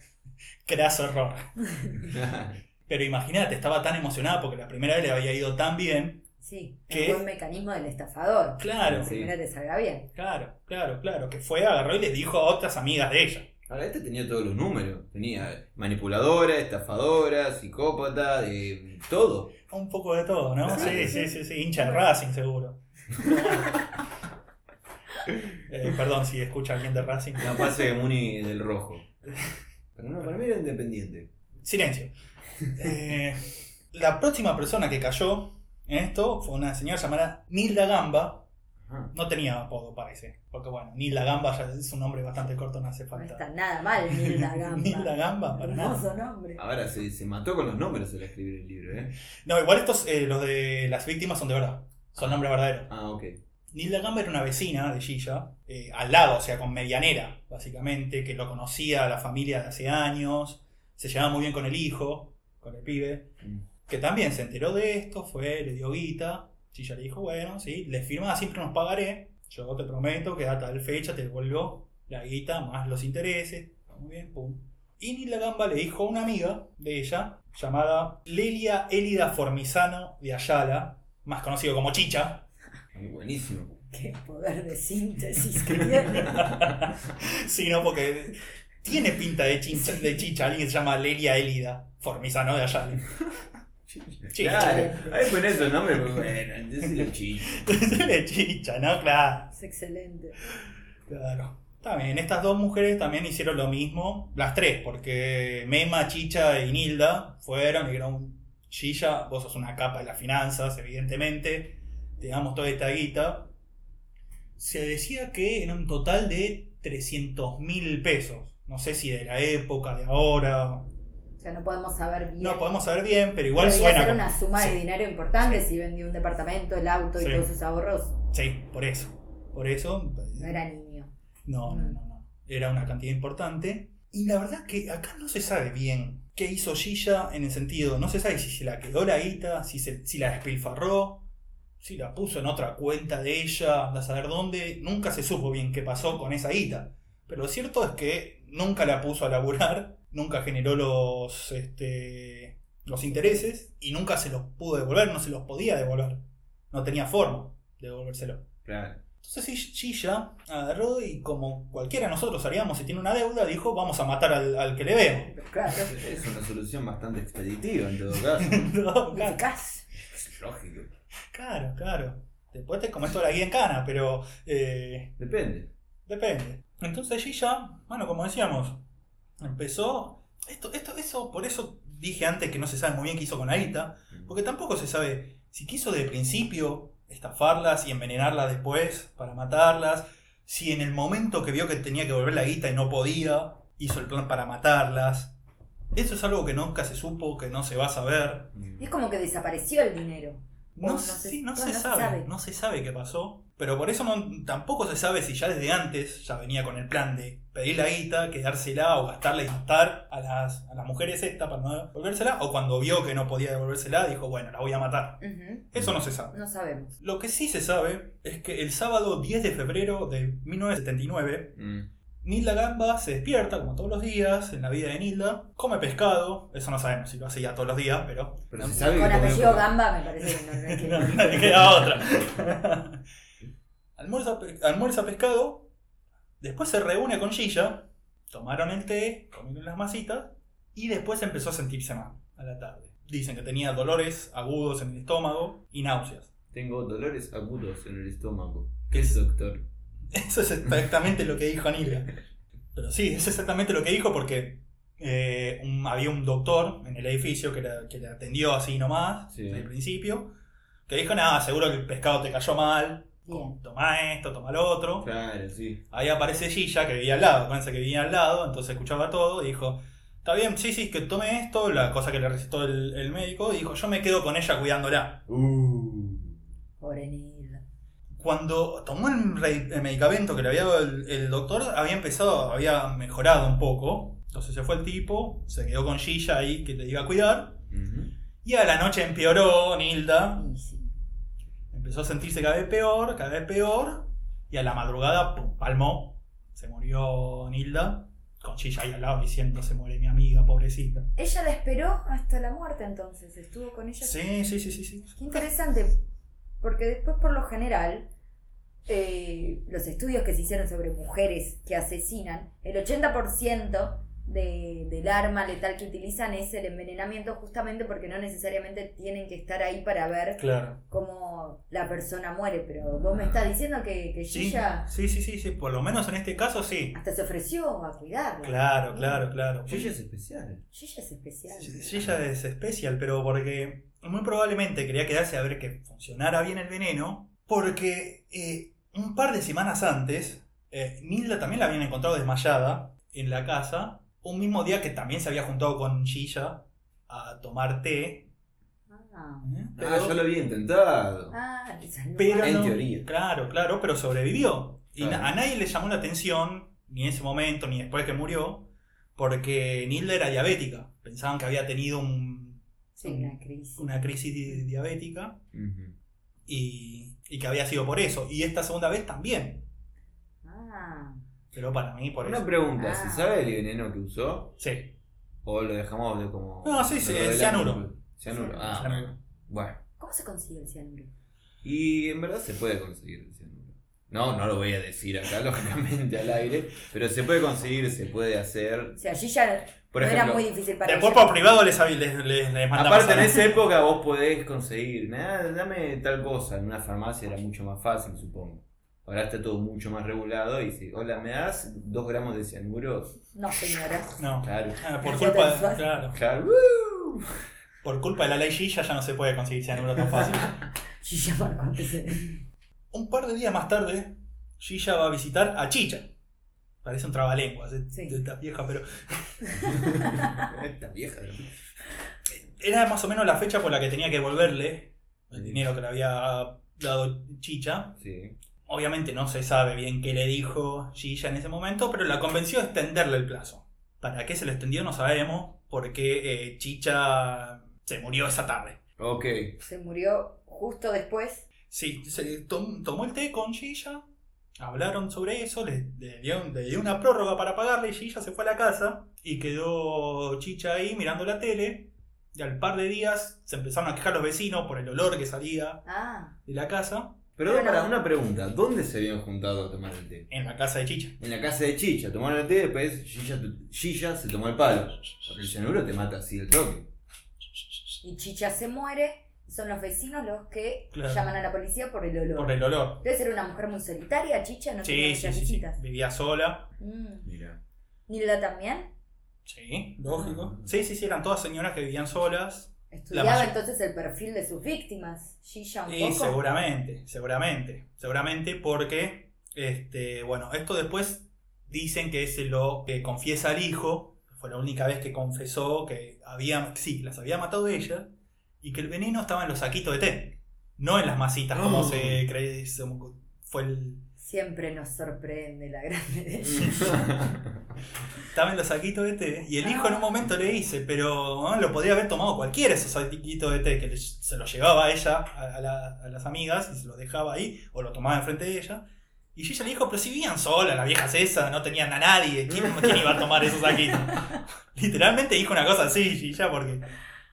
Craso error. Pero imagínate, estaba tan emocionada porque la primera vez le había ido tan bien. Sí, ¿Qué? un buen mecanismo del estafador. Claro, Que primero te salga bien. claro, claro, claro. Que fue, agarró y les dijo a otras amigas de ella. Ahora, este tenía todos los números. Tenía manipuladora, estafadora, psicópata, de todo. Un poco de todo, ¿no? Sí, Sí, sí, sí. sí, sí, hincha de Racing seguro. Eh, perdón si escucha alguien de Racing. La pase de Muni del rojo. Pero no, para mí era independiente. Silencio. Eh, la próxima persona que cayó en esto fue una señora llamada Nilda Gamba. No tenía apodo, parece. Porque bueno, Nilda Gamba ya es un nombre bastante corto, no hace No falta. está nada mal, Nilda Gamba. Nilda Gamba, para nada. Nombre. Ahora se, se mató con los números al escribir el libro, ¿eh? No, igual estos, eh, los de las víctimas son de verdad. Son nombres verdaderos. Ah, ok. Nilda Gamba era una vecina de Gilla, eh, al lado, o sea, con medianera, básicamente, que lo conocía a la familia de hace años, se llevaba muy bien con el hijo, con el pibe, Mm. que también se enteró de esto, fue, le dio guita, Gilla le dijo, bueno, sí, le firmaba siempre unos pagaré, yo te prometo que a tal fecha te devuelvo la guita más los intereses, está muy bien, pum. Y Nilda Gamba le dijo a una amiga de ella, llamada Lelia Élida Formizano de Ayala, más conocido como Chicha, buenísimo. Qué poder de síntesis que tiene. Sí, no, porque tiene pinta de chicha, de chicha alguien que se llama Lelia Elida, Formizano de Ayala. Chicha. Claro, ahí pones esos nombres, pues bueno, decirle chicho. de chicha, ¿no? Claro, Es excelente. claro. También, estas dos mujeres también hicieron lo mismo, las tres, porque Mema, Chicha y Nilda fueron y dijeron, Chicha, vos sos una capa de las finanzas, evidentemente, te damos toda esta guita. Se decía que era un total de 300 mil pesos. No sé si de la época, de ahora, O sea, no podemos saber bien. No podemos saber bien, pero igual Podría suena. ser como- una suma Sí, de dinero importante si vendió un departamento, el auto y Sí. todos sus ahorros. Sí, por eso. Por eso. No era niño. No, no, no, no. Era una cantidad importante. Y la verdad que acá no se sabe bien qué hizo Gilla en el sentido. No se sabe si se la quedó la guita, si, se, si la despilfarró, si la puso en otra cuenta de ella, anda a saber dónde. Nunca se supo bien qué pasó con esa guita. Pero lo cierto es que nunca la puso a laburar, nunca generó los, este, los intereses y nunca se los pudo devolver, no se los podía devolver. No tenía forma de devolvérselo. Claro. Entonces sí, Chilla agarró y como cualquiera de nosotros haríamos si tiene una deuda, dijo vamos a matar al, al que le debemos. Claro. Es una solución bastante expeditiva en todo caso. No, claro. Es lógico. Claro, claro. Después te comes toda la guía en cana, pero eh, Depende. depende. Entonces Gilla, bueno, como decíamos, empezó. Esto, esto, eso, por eso dije antes que no se sabe muy bien qué hizo con Aita, porque tampoco se sabe si quiso de principio estafarlas y envenenarlas después para matarlas, si en el momento que vio que tenía que volver la guita y no podía, hizo el plan para matarlas. Eso es algo que nunca se supo, que no se va a saber. Y es como que desapareció el dinero. No, se, sí, no no, se no se sabe, sabe. no se sabe qué pasó. Pero por eso no, tampoco se sabe si ya desde antes ya venía con el plan de pedir la guita, quedársela o gastarla y matar a las, a las mujeres estas para no devolvérsela. O cuando vio que no podía devolvérsela, dijo, bueno, la voy a matar. Eso no se sabe. No sabemos. Lo que sí se sabe es que el sábado 10 de febrero de 1979, Mm. Nilda Gamba se despierta, como todos los días, en la vida de Nilda, come pescado, eso no sabemos si lo hace ya todos los días, pero... Sabe Con apellido Gamba me parece que no, no que- No, no queda otra. almuerza, pe- almuerza pescado, después se reúne con Gilla, tomaron el té, comieron las masitas, y después empezó a sentirse mal a la tarde. Dicen que tenía dolores agudos en el estómago y náuseas. Tengo dolores agudos en el estómago. ¿Qué es, doctor? Eso es exactamente lo que dijo Nilda. Pero sí, es exactamente lo que dijo porque eh, un- había un doctor en el edificio que, la- que le atendió así nomás, Sí. al principio, que dijo, nada, seguro que el pescado te cayó mal, toma esto, toma lo otro. Claro, sí. Ahí aparece Gilla, que vivía al lado, acuérdense que vivía al lado, entonces escuchaba todo y dijo, está bien, sí, sí, que tome esto, la cosa que le recetó el, el médico, y dijo, yo me quedo con ella cuidándola. Uh. Pobre Nilda. Cuando tomó el, medicamento que le había dado el, el doctor, había empezado, había mejorado un poco. Entonces se fue el tipo, se quedó con Gilla ahí que te iba a cuidar. Y a la noche empeoró Nilda. Sí. Empezó a sentirse cada vez peor, cada vez peor. Y a la madrugada, pum, palmó. Se murió Nilda. Con Gilla ahí al lado diciendo, se muere mi amiga, pobrecita. Ella la esperó hasta la muerte entonces. Estuvo con ella. Sí, sí, sí, sí. sí. Qué interesante. Porque después, por lo general, eh, los estudios que se hicieron sobre mujeres que asesinan, el 80% de, del arma letal que utilizan es el envenenamiento justamente porque no necesariamente tienen que estar ahí para ver Claro. cómo la persona muere. Pero vos me estás diciendo que, que Sí, Gilla sí, sí, sí, sí. Por lo menos en este caso sí. hasta se ofreció a cuidarla. Claro, claro, claro. Gilla es especial. Gilla es especial. Gilla es especial, pero porque muy probablemente quería quedarse a ver que funcionara bien el veneno, porque eh, un par de semanas antes, eh, Nilda también la habían encontrado desmayada en la casa, un mismo día que también se había juntado con Gilla a tomar té. Ah, ¿eh? Ah, yo lo había intentado. ah, Pero. En no- teoría. Claro, claro, pero sobrevivió. Y Claro. na- a nadie le llamó la atención, ni en ese momento, ni después que murió, porque Nilda era diabética. Pensaban que había tenido un, Sí, una crisis. una crisis di- diabética y, y que había sido por eso. Y esta segunda vez también. Ah, Pero para mí, por Una eso. pregunta, Ah. ¿se sabe el veneno que usó? Sí. ¿O lo dejamos de como.? No, sí, el cianuro. Cianuro, ah. Cianuro. Bueno. ¿cómo se consigue el cianuro? Y en verdad se puede conseguir el cianuro. No, no lo voy a decir acá, lógicamente, al aire. Pero se puede conseguir, se puede hacer. O sea, allí ya Por no ejemplo, era muy difícil para Después por privado les, les, les, les Aparte en esa época vos podés conseguir, "Ah, dame tal cosa, en una farmacia era mucho más fácil, supongo. Ahora está todo mucho más regulado y si, hola, ¿me das dos gramos de cianuro? No, señora. No. Claro. Ah, por, culpa, fue. claro, Claro. Por culpa de la ley Gilla ya no se puede conseguir cianuro tan fácil. Gilla. Un par de días más tarde, Gilla va a visitar a Chicha. Parece un trabalenguas, eh, Sí. vieja, pero Esta vieja. era más o menos la fecha por la que tenía que devolverle el dinero que le había dado Chicha. Sí. Obviamente no se sabe bien qué le dijo Gilla en ese momento, pero la convenció de extenderle el plazo. ¿Para qué se lo extendió? No sabemos, porque eh, Chicha se murió esa tarde. Ok. Se murió justo después. Sí, se tom- tomó el té con Gilla, hablaron sobre eso, le, le dio, le dio una prórroga para pagarle y Gilla se fue a la casa y quedó Chicha ahí mirando la tele. Y al par de días se empezaron a quejar los vecinos por el olor que salía Ah, de la casa. Bueno. para una pregunta. ¿Dónde se habían juntado a tomar el té? En la casa de Chicha. En la casa de Chicha. Tomaron el té, después Chicha, Chicha se tomó el palo. Porque el cianuro te mata así el toque. Y Chicha se muere. Son los vecinos los que Claro. llaman a la policía por el olor. Por el olor. Debe ser una mujer muy solitaria, Chicha, no tenía Sí, sí, muchas sí. Vivía sola. Mm. Mira. Nilda también Sí, lógico. Sí, sí, sí, eran todas señoras que vivían solas. estudiaba entonces el perfil de sus víctimas. Chicha un Y poco. seguramente, seguramente, seguramente porque, este, bueno, esto después dicen que se lo que confiesa al hijo, fue la única vez que confesó que había, sí, las había matado ella, y que el veneno estaba en los saquitos de té, no en las masitas como Oh. se cree, se- fue el... Siempre nos sorprende la grande Estaba en los saquitos de té, y el hijo en un momento le dice, pero ¿no? lo podría haber tomado cualquiera esos saquitos de té, que le- se los llevaba a ella, a, a la- a las amigas, y se los dejaba ahí, o lo tomaba enfrente de ella. Y ella le dijo, pero si vivían solas, las viejas esas, no tenían a nadie, ¿quién, quién iba a tomar esos saquitos? Literalmente dijo una cosa así, Gilla, porque...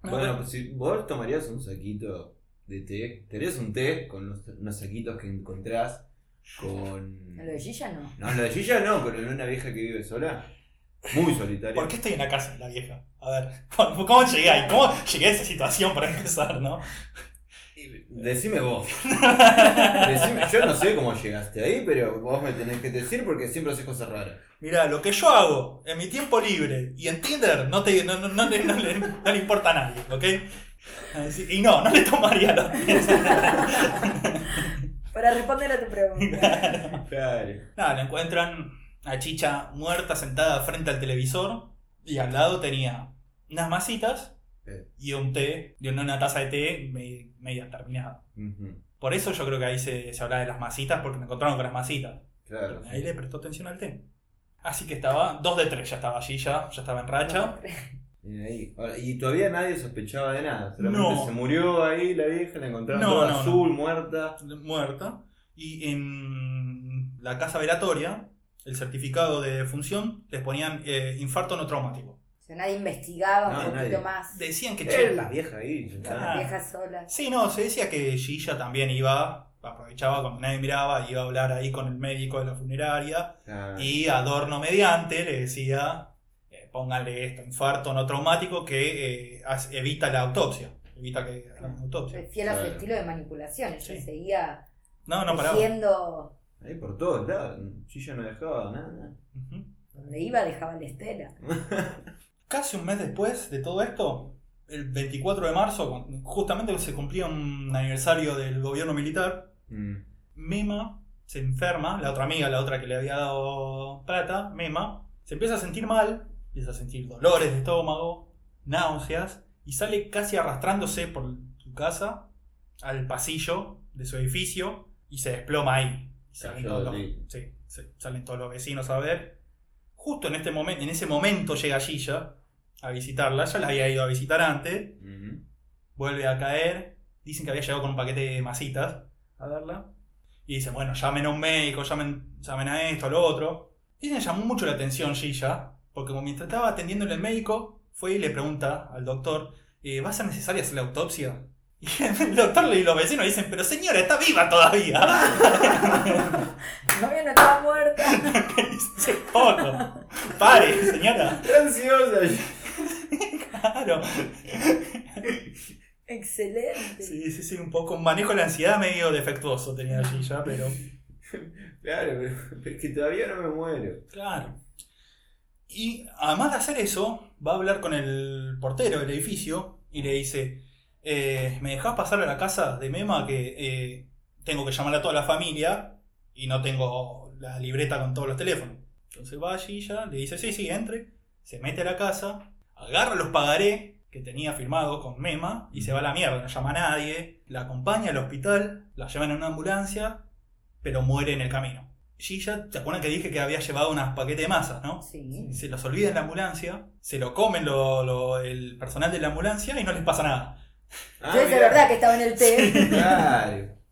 Bueno, pues si vos tomarías un saquito de té, te harías un té con unos, unos saquitos que encontrás con. Lo de Gilla no. No, lo de Gilla no, pero en una vieja que vive sola. Muy solitaria. ¿Por qué estoy en la casa de la vieja? A ver, ¿cómo, cómo llegué ahí? ¿Cómo llegué a esa situación para empezar, no? Decime vos. Decime- yo no sé cómo llegaste ahí, pero vos me tenés que decir porque siempre haces cosas raras. Mira, lo que yo hago en mi tiempo libre y en Tinder no, te, no, no, no le, no le- no le importa a nadie, ¿ok? Y no, no le tomaría los Para responder a tu pregunta. Claro. Nada, le encuentran a Chicha muerta sentada frente al televisor y al lado tenía unas masitas Eh. y un té, y una taza de té me- media terminada. Por eso yo creo que ahí se, se habla de las masitas, porque me encontraron con las masitas. Claro. Ahí le prestó atención al té. Así que estaba, dos de tres ya estaba allí, ya, ya estaba en racha. Ahí. Y todavía nadie sospechaba de nada. Solamente No. se murió ahí la vieja, la encontraron No, toda no, no. azul, muerta. muerta. Y en la casa velatoria, el certificado de función, les ponían eh, infarto no traumático. O sea, nadie investigaba un poquito nadie. más. Decían que... Era la vieja ahí. Ah. Viejas solas. Sí, no, se decía que Gilla también iba, aprovechaba cuando nadie miraba, iba a hablar ahí con el médico de la funeraria Ah. y adorno mediante le decía, eh, pónganle esto, infarto no traumático que eh, evita la autopsia, evita que hagan autopsia. Fiel a su estilo de manipulación. Ella Sí. seguía No, diciendo Ahí por todos lados. Chilla no dejaba nada. Ujú. donde iba dejaba la estela. Casi un mes después de todo esto, el 24 de marzo, justamente se cumplía un aniversario del gobierno militar, Mm. Mema se enferma, la otra amiga, la otra que le había dado plata, Mema, se empieza a sentir mal, empieza a sentir dolores de estómago, náuseas, y sale casi arrastrándose por su casa al pasillo de su edificio y se desploma ahí. Y salen, todos los, sí, salen todos los vecinos a ver. Justo en este momento, en ese momento llega Gilla a visitarla, ya la había ido a visitar antes, vuelve a caer. Dicen que había llegado con un paquete de masitas a verla. Y dicen, bueno, llamen a un médico, llamen, llamen a esto, a lo otro. Y me llamó mucho la atención Gilla, porque como mientras estaba atendiéndole el médico, fue y le pregunta al doctor, eh, ¿va a ser necesaria hacer la autopsia? Y el doctor y los vecinos dicen, pero señora, está viva todavía. No, no estaba muerta. Dice, poco. Pare, señora. Qué ansiosa. Claro. Excelente. Sí, sí, sí, un poco. Un manejo de la ansiedad medio defectuoso tenía Gilla, pero... Claro, pero es que todavía no me muero. Claro. Y además de hacer eso, va a hablar con el portero del edificio y le dice, eh, ¿me dejás pasar a la casa de Mema que eh, tengo que llamar a toda la familia y no tengo la libreta con todos los teléfonos? Entonces va allí ya, le dice, sí, sí, entre, se mete a la casa, agarra los pagaré que tenía firmado con Mema y se va a la mierda, no llama a nadie, la acompaña al hospital, la llevan en una ambulancia, pero muere en el camino. Gilla, ¿te acuerdan que dije que había llevado unas paquetes de masas, no? Sí. Se los olvida en la ambulancia, se lo comen lo- lo- el personal de la ambulancia y no les pasa nada. Ah, es verdad que estaba en el té. Claro.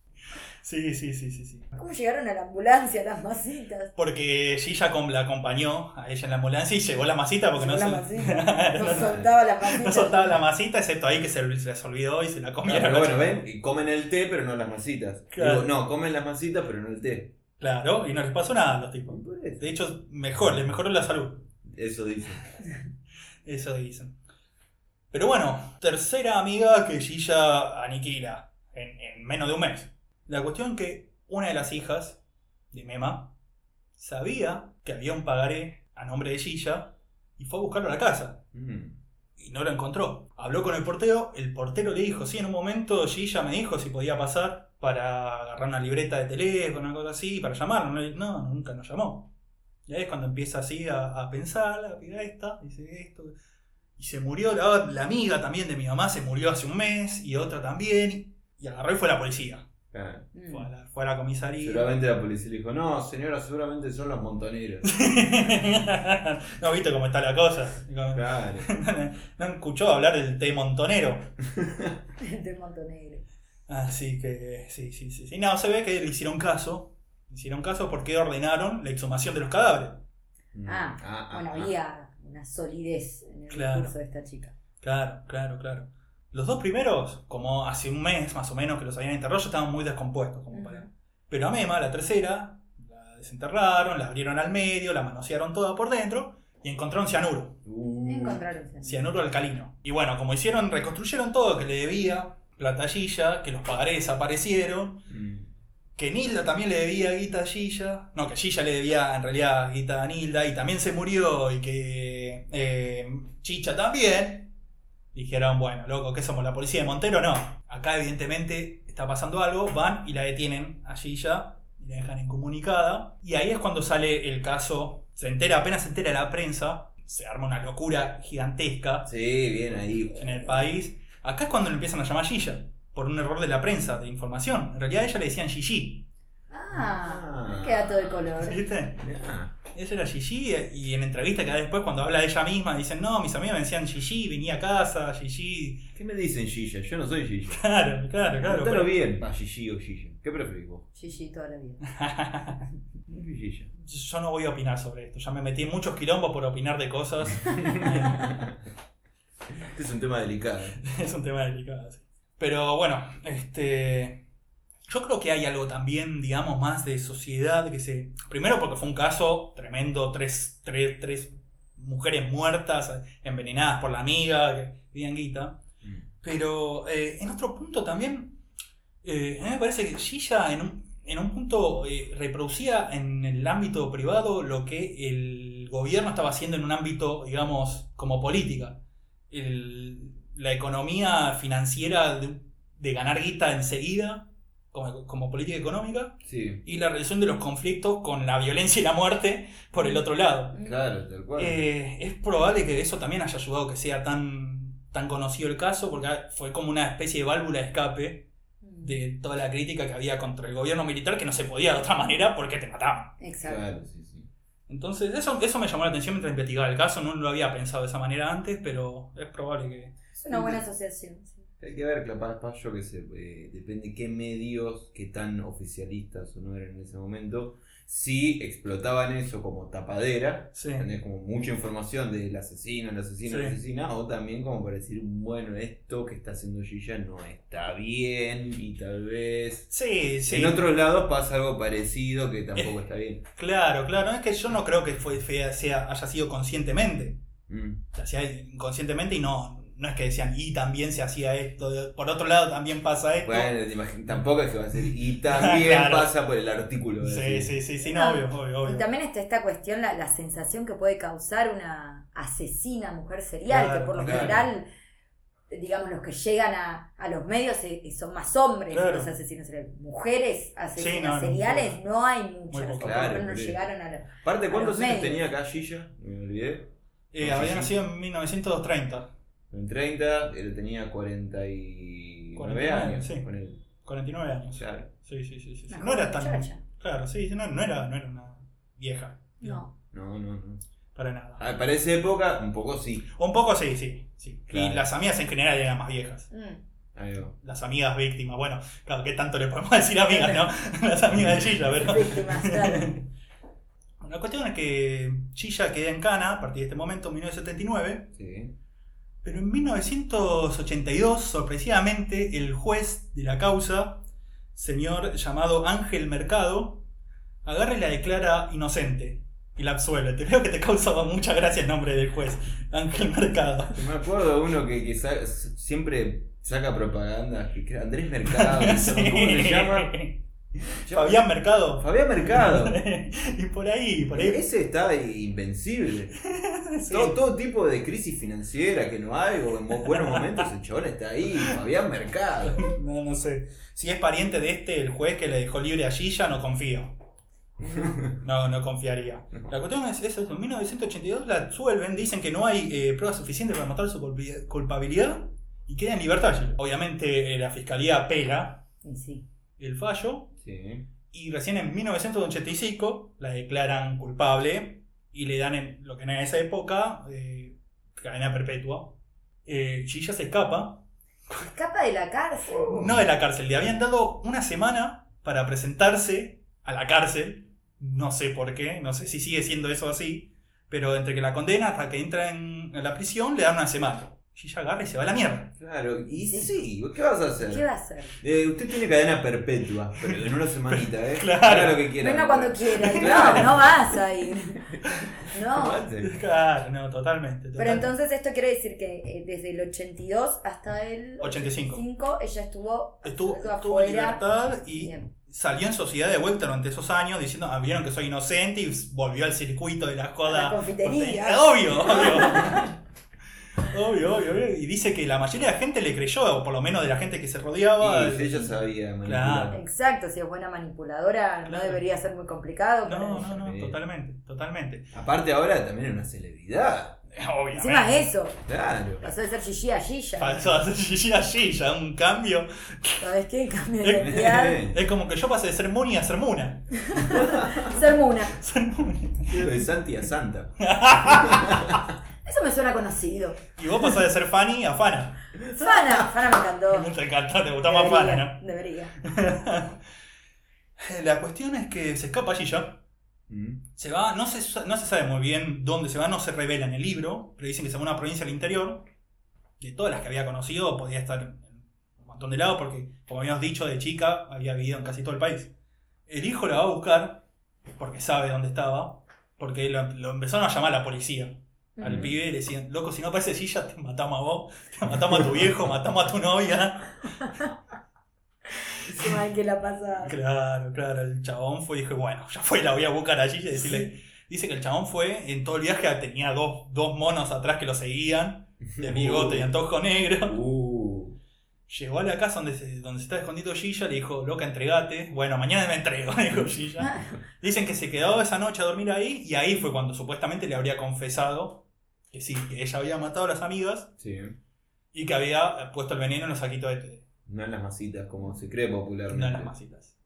Sí, sí, sí, sí, sí. ¿Cómo llegaron a la ambulancia las masitas? Porque Gilla la acompañó a ella en la ambulancia y llevó la masita porque no, la se- masita. no, No soltaba las masitas. no soltaba la masita, excepto ahí que se les olvidó y se la No, comieron. pero bueno, ven, y comen el té, pero no las masitas. Claro. Digo, no, comen las masitas, pero no el té. Claro, y no les pasó nada a los tipos. De hecho, mejor, les mejoró la salud. Eso dicen. Eso dicen. Pero bueno, tercera amiga que Gilla aniquila en, en menos de un mes. La cuestión que una de las hijas de Mema sabía que había un pagaré a nombre de Gilla y fue a buscarlo a la casa. Mm. y no lo encontró. Habló con el portero, el portero le dijo, sí, en un momento Gilla me dijo si podía pasar para agarrar una libreta de teléfono, una cosa así, para llamarlo. No, nunca nos llamó. Y ahí es cuando empieza así a, a pensar, la piba esta, dice esto. Y se murió la, la amiga también de mi mamá, se murió hace un mes, y otra también. Y agarró y fue a la policía. Claro. Mm. Fue a la, fue a la comisaría. Seguramente la policía le dijo, no, señora, seguramente son los montoneros. no viste cómo está la cosa. Claro. No escuchó hablar del té montonero. De Montenegro. Así que sí, sí, sí, sí. No, se ve que le hicieron caso. Le hicieron caso porque ordenaron la exhumación de los cadáveres. Mm. Ah, bueno, ah. había una solidez en el Claro. discurso de esta chica. Claro, claro, claro. Los dos primeros, como hace un mes más o menos que los habían enterrado, ya estaban muy descompuestos. Como para... Pero a Mema, la tercera, la desenterraron, la abrieron al medio, la manosearon toda por dentro y encontraron cianuro. Uh. Encontraron Cianuro alcalino. Y bueno, como hicieron, reconstruyeron todo que le debía, platallilla, que los pagarés desaparecieron, Mm. que Nilda también le debía guita a Gilla. No, que Gilla le debía en realidad guita a Nilda y también se murió y que eh, Chicha también. Dijeron, bueno, loco, ¿qué somos? ¿La policía de Montero? No. Acá evidentemente está pasando algo, van y la detienen a Gilla y la dejan incomunicada. Y ahí es cuando sale el caso, se entera, apenas se entera la prensa, se arma una locura gigantesca Sí, bien ahí. en el país. Acá es cuando le empiezan a llamar Gilla, por un error de la prensa, de información. En realidad a ella le decían Gigi. Ah, queda todo de color. ¿Viste? Ah, Ella era Gigi y en entrevista que da después cuando habla de ella misma dicen, no, mis amigos me decían Gigi, venía a casa, Gigi. ¿Qué me dicen Gilla? Yo no soy Gilla. Claro, claro, claro. Pero- bien. Ah, Gigi o Gilla. ¿Qué preferís vos? Gigi toda la vida. Yo no voy a opinar sobre esto, ya me metí en muchos quilombos por opinar de cosas. Este es un tema delicado. es un tema delicado. sí. Pero bueno, este. Yo creo que hay algo también, digamos, más de sociedad que se. Primero porque fue un caso tremendo, tres, tres, tres mujeres muertas, envenenadas por la amiga, que pedían guita. Mm. Pero eh, en otro punto también, eh, a mí me parece que Gilla en un, en un punto eh, reproducía en el ámbito privado lo que el gobierno estaba haciendo en un ámbito, digamos, como política. El- la economía financiera de, de ganar guita enseguida, como, como política económica, Sí, y la resolución de los conflictos con la violencia y la muerte por el otro lado. claro, tal cual. Eh, es probable que eso también haya ayudado que sea tan, tan conocido el caso, porque fue como una especie de válvula de escape de toda la crítica que había contra el gobierno militar, que no se podía de otra manera porque te mataban. Exacto. Claro, sí, sí. Entonces, eso, eso me llamó la atención mientras investigaba el caso, no lo había pensado de esa manera antes, pero es probable que... Es una buena asociación. sí. Hay que ver, capaz, yo que sé, eh, depende qué medios, qué tan oficialistas o no eran en ese momento, si explotaban eso como tapadera, Sí. tenés como mucha información del asesino, el asesino, Sí. asesina, o también como para decir, bueno, esto que está haciendo Gilla no está bien y tal vez... Sí, sí. En otros lados pasa algo parecido que tampoco está bien. Claro, claro, es que yo no creo que fue, sea, haya sido conscientemente. Mm. Se hacía inconscientemente y no, no es que decían, y también se hacía esto, por otro lado también pasa esto. Bueno, tampoco es que va a ser. Y también Claro. pasa por el artículo. Sí, sí, sí, sí, no, obvio, obvio, obvio. Y también está esta cuestión, la, la sensación que puede causar una asesina mujer serial, Claro, que por lo claro. general, digamos, los que llegan a, a los medios eh, son más hombres Claro. los asesinos seriales. Mujeres asesinas Sí, no, no, seriales muy no hay muchas, lo Claro, no llegaron a. Aparte, ¿cuántos años tenía acá Gilla? Me olvidé. Eh, había nacido en 1930, En 30, él tenía 49 49, años. sí. Con él. 49 años. Claro. Sí, sí, sí, sí. No era tan. muchacha. Claro, sí, no, no era, no era una vieja. No. No, no, no. Para nada. Ah, Para esa época, un poco sí. Un poco sí, sí. sí. Claro. Y las amigas en general eran más viejas. Mm. Ahí va. Las amigas víctimas. Bueno, claro, ¿qué tanto le podemos decir amigas, no? Las amigas de Gilla, pero. Víctimas, claro. La cuestión es que Gilla queda en Cana a partir de este momento, en 1979. Sí. Pero en 1982, sorpresivamente, el juez de la causa, señor llamado Ángel Mercado, agarra y la declara inocente y la absuelve. Te veo que te causa mucha gracia el nombre del juez, Ángel Mercado. Me acuerdo de uno que, que sa- siempre saca propaganda, que Andrés Mercado, ¿cómo se llama? Fabián Mercado. Fabián Mercado. y por ahí, por ahí. Ese está invencible. Sí. Todo, todo tipo de crisis financiera que no hay, o en buenos momentos el chabón está ahí, Fabián Mercado. No, no sé. Si es pariente de este, el juez que le dejó libre a Gilla, no confío. No, no confiaría. La cuestión es eso, en 1982 la absuelven, dicen que no hay eh, pruebas suficientes para mostrar su culpabilidad y queda en libertad. Obviamente eh, la fiscalía apela sí. el fallo Sí. y recién en 1985 la declaran culpable y le dan en lo que en esa época eh, cadena perpetua. Eh, Gilla se escapa Escapa de la cárcel. no de la cárcel, le habían dado una semana para presentarse a la cárcel. No sé por qué, no sé si sigue siendo eso así, pero entre que la condena hasta que entra en la prisión le dan una semana. Gilla agarra y se va a la mierda. Claro, y Sí. sí, ¿qué vas a hacer? ¿Qué va a hacer? Eh, usted tiene cadena perpetua, pero en una semanita, ¿eh? Claro. Haga lo que quiera. Venga cuando quiera. Claro. No, no vas a ir. No. Claro, no, totalmente. Pero entonces esto quiere decir que eh, desde el 82 hasta el 85. 85 ella estuvo, Estuvo, estuvo estuvo en libertad y Bien. salió en sociedad de vuelta durante esos años diciendo, ah, vieron que soy inocente y volvió al circuito de la joda. A la confitería. Obvio, obvio. Obvio, obvio, obvio. Y dice que la mayoría de la gente le creyó, o por lo menos de la gente que se rodeaba. Y ella sabía manipular. Claro. Exacto, si es buena manipuladora, no debería ser muy complicado. No, no, no, Sí. totalmente, totalmente. Aparte ahora también es una celebridad. Obviamente. Encima eso, Claro. pasó de ser Gigi a Gilla. Pasó a ser Gigi a Gilla, un cambio. ¿Sabes qué? Cambio de. Es como que yo pasé de ser Muni a ser Muna. Ser Muna. Ser Muna. De Santi a Santa. Eso me suena conocido. Y vos pasás de ser Fanny a Fana. Fana, Fana me encantó. Te encantó, te más Debería, Fana, ¿no? Debería. La cuestión es que se escapa Gilla. Mm. Se va, no se, no se sabe muy bien dónde se va, no se revela en el libro, pero dicen que se va a una provincia del interior. De todas las que había conocido, podía estar en un montón de lados, porque, como habíamos dicho, de chica había vivido en casi todo el país. El hijo la va a buscar, porque sabe dónde estaba, porque lo, lo empezaron a llamar a la policía. Al pibe le decían, loco, si no aparece Gilla, te matamos a vos, te matamos a tu viejo, matamos a tu novia. Qué mal que la pasa. Claro, claro, el chabón fue y dije, bueno, ya fue, la voy a buscar allí y decirle. Dice que el chabón fue en todo el viaje, tenía dos, dos monos atrás que lo seguían, de bigote y antojo negro. Uh. Llegó a la casa donde se, donde se estaba escondido Gilla, le dijo, loca, entregate. Bueno, mañana me entrego, dijo Gilla. Dicen que se quedó esa noche a dormir ahí y ahí fue cuando supuestamente le habría confesado que sí, que ella había matado a las amigas Sí. y que había puesto el veneno en los saquitos de té, No en las masitas, como se cree no popularmente. en las masitas.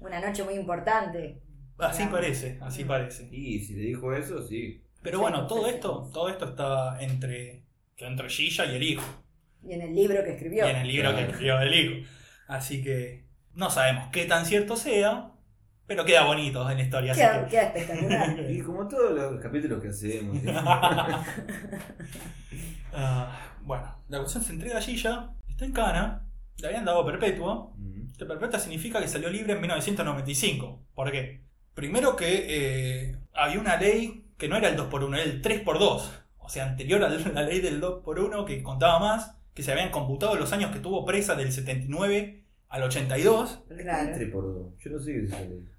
Una noche muy importante. Así Claro. parece, así parece. Y si le dijo eso, sí. Pero bueno, todo esto, todo esto está entre, entre Gilla y el hijo. Y en el libro que Y escribió. en el libro que escribió el hijo. Así que no sabemos qué tan cierto sea, pero queda bonito en la historia. Así Queda, que- queda espectacular. Y como todos los capítulos que hacemos. ¿sí? Ah, bueno, la cuestión se entrega a Gilla, está en Cana, le habían dado perpetua. Mm. Que perpetua significa que salió libre en 1995. ¿Por qué? Primero que eh, había una ley que no era el 2x1, era el 3x2. O sea, anterior a la ley del 2x1 que contaba más, que se habían computado los años que tuvo presa del 79 al 82. Claro. Entre por dos. Yo no sé qué es.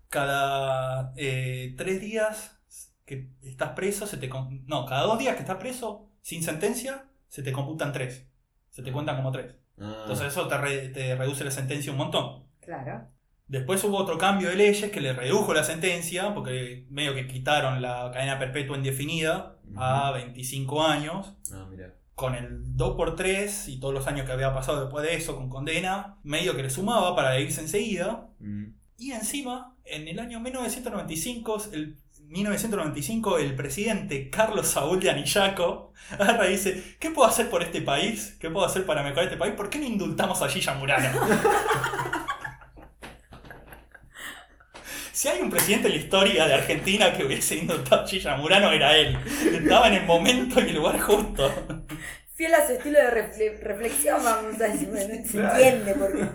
Cada eh, tres días que estás preso, se te con- no, cada dos días que estás preso sin sentencia, se te computan tres. Se te cuentan como tres. Ah, Entonces eso te, re- te reduce la sentencia un montón. Claro. Después hubo otro cambio de leyes que le redujo la sentencia, porque medio que quitaron la cadena perpetua indefinida a 25 años. ah, mira. Con el 2x3 y todos los años que había pasado después de eso con condena, medio que le sumaba para irse enseguida. Mm. Y encima, en el año 1995, el- 1995 el presidente Carlos Saúl de Anillaco agarra y dice, ¿qué puedo hacer por este país? ¿Qué puedo hacer para mejorar este país? ¿Por qué no indultamos a Gilla Murano? Si hay un presidente en la historia de Argentina que hubiese indultado a Gilla Murano era él. Estaba en el momento y el lugar justo. Fiel a su estilo de refle- reflexión, vamos a decir, bueno, se entiende porque...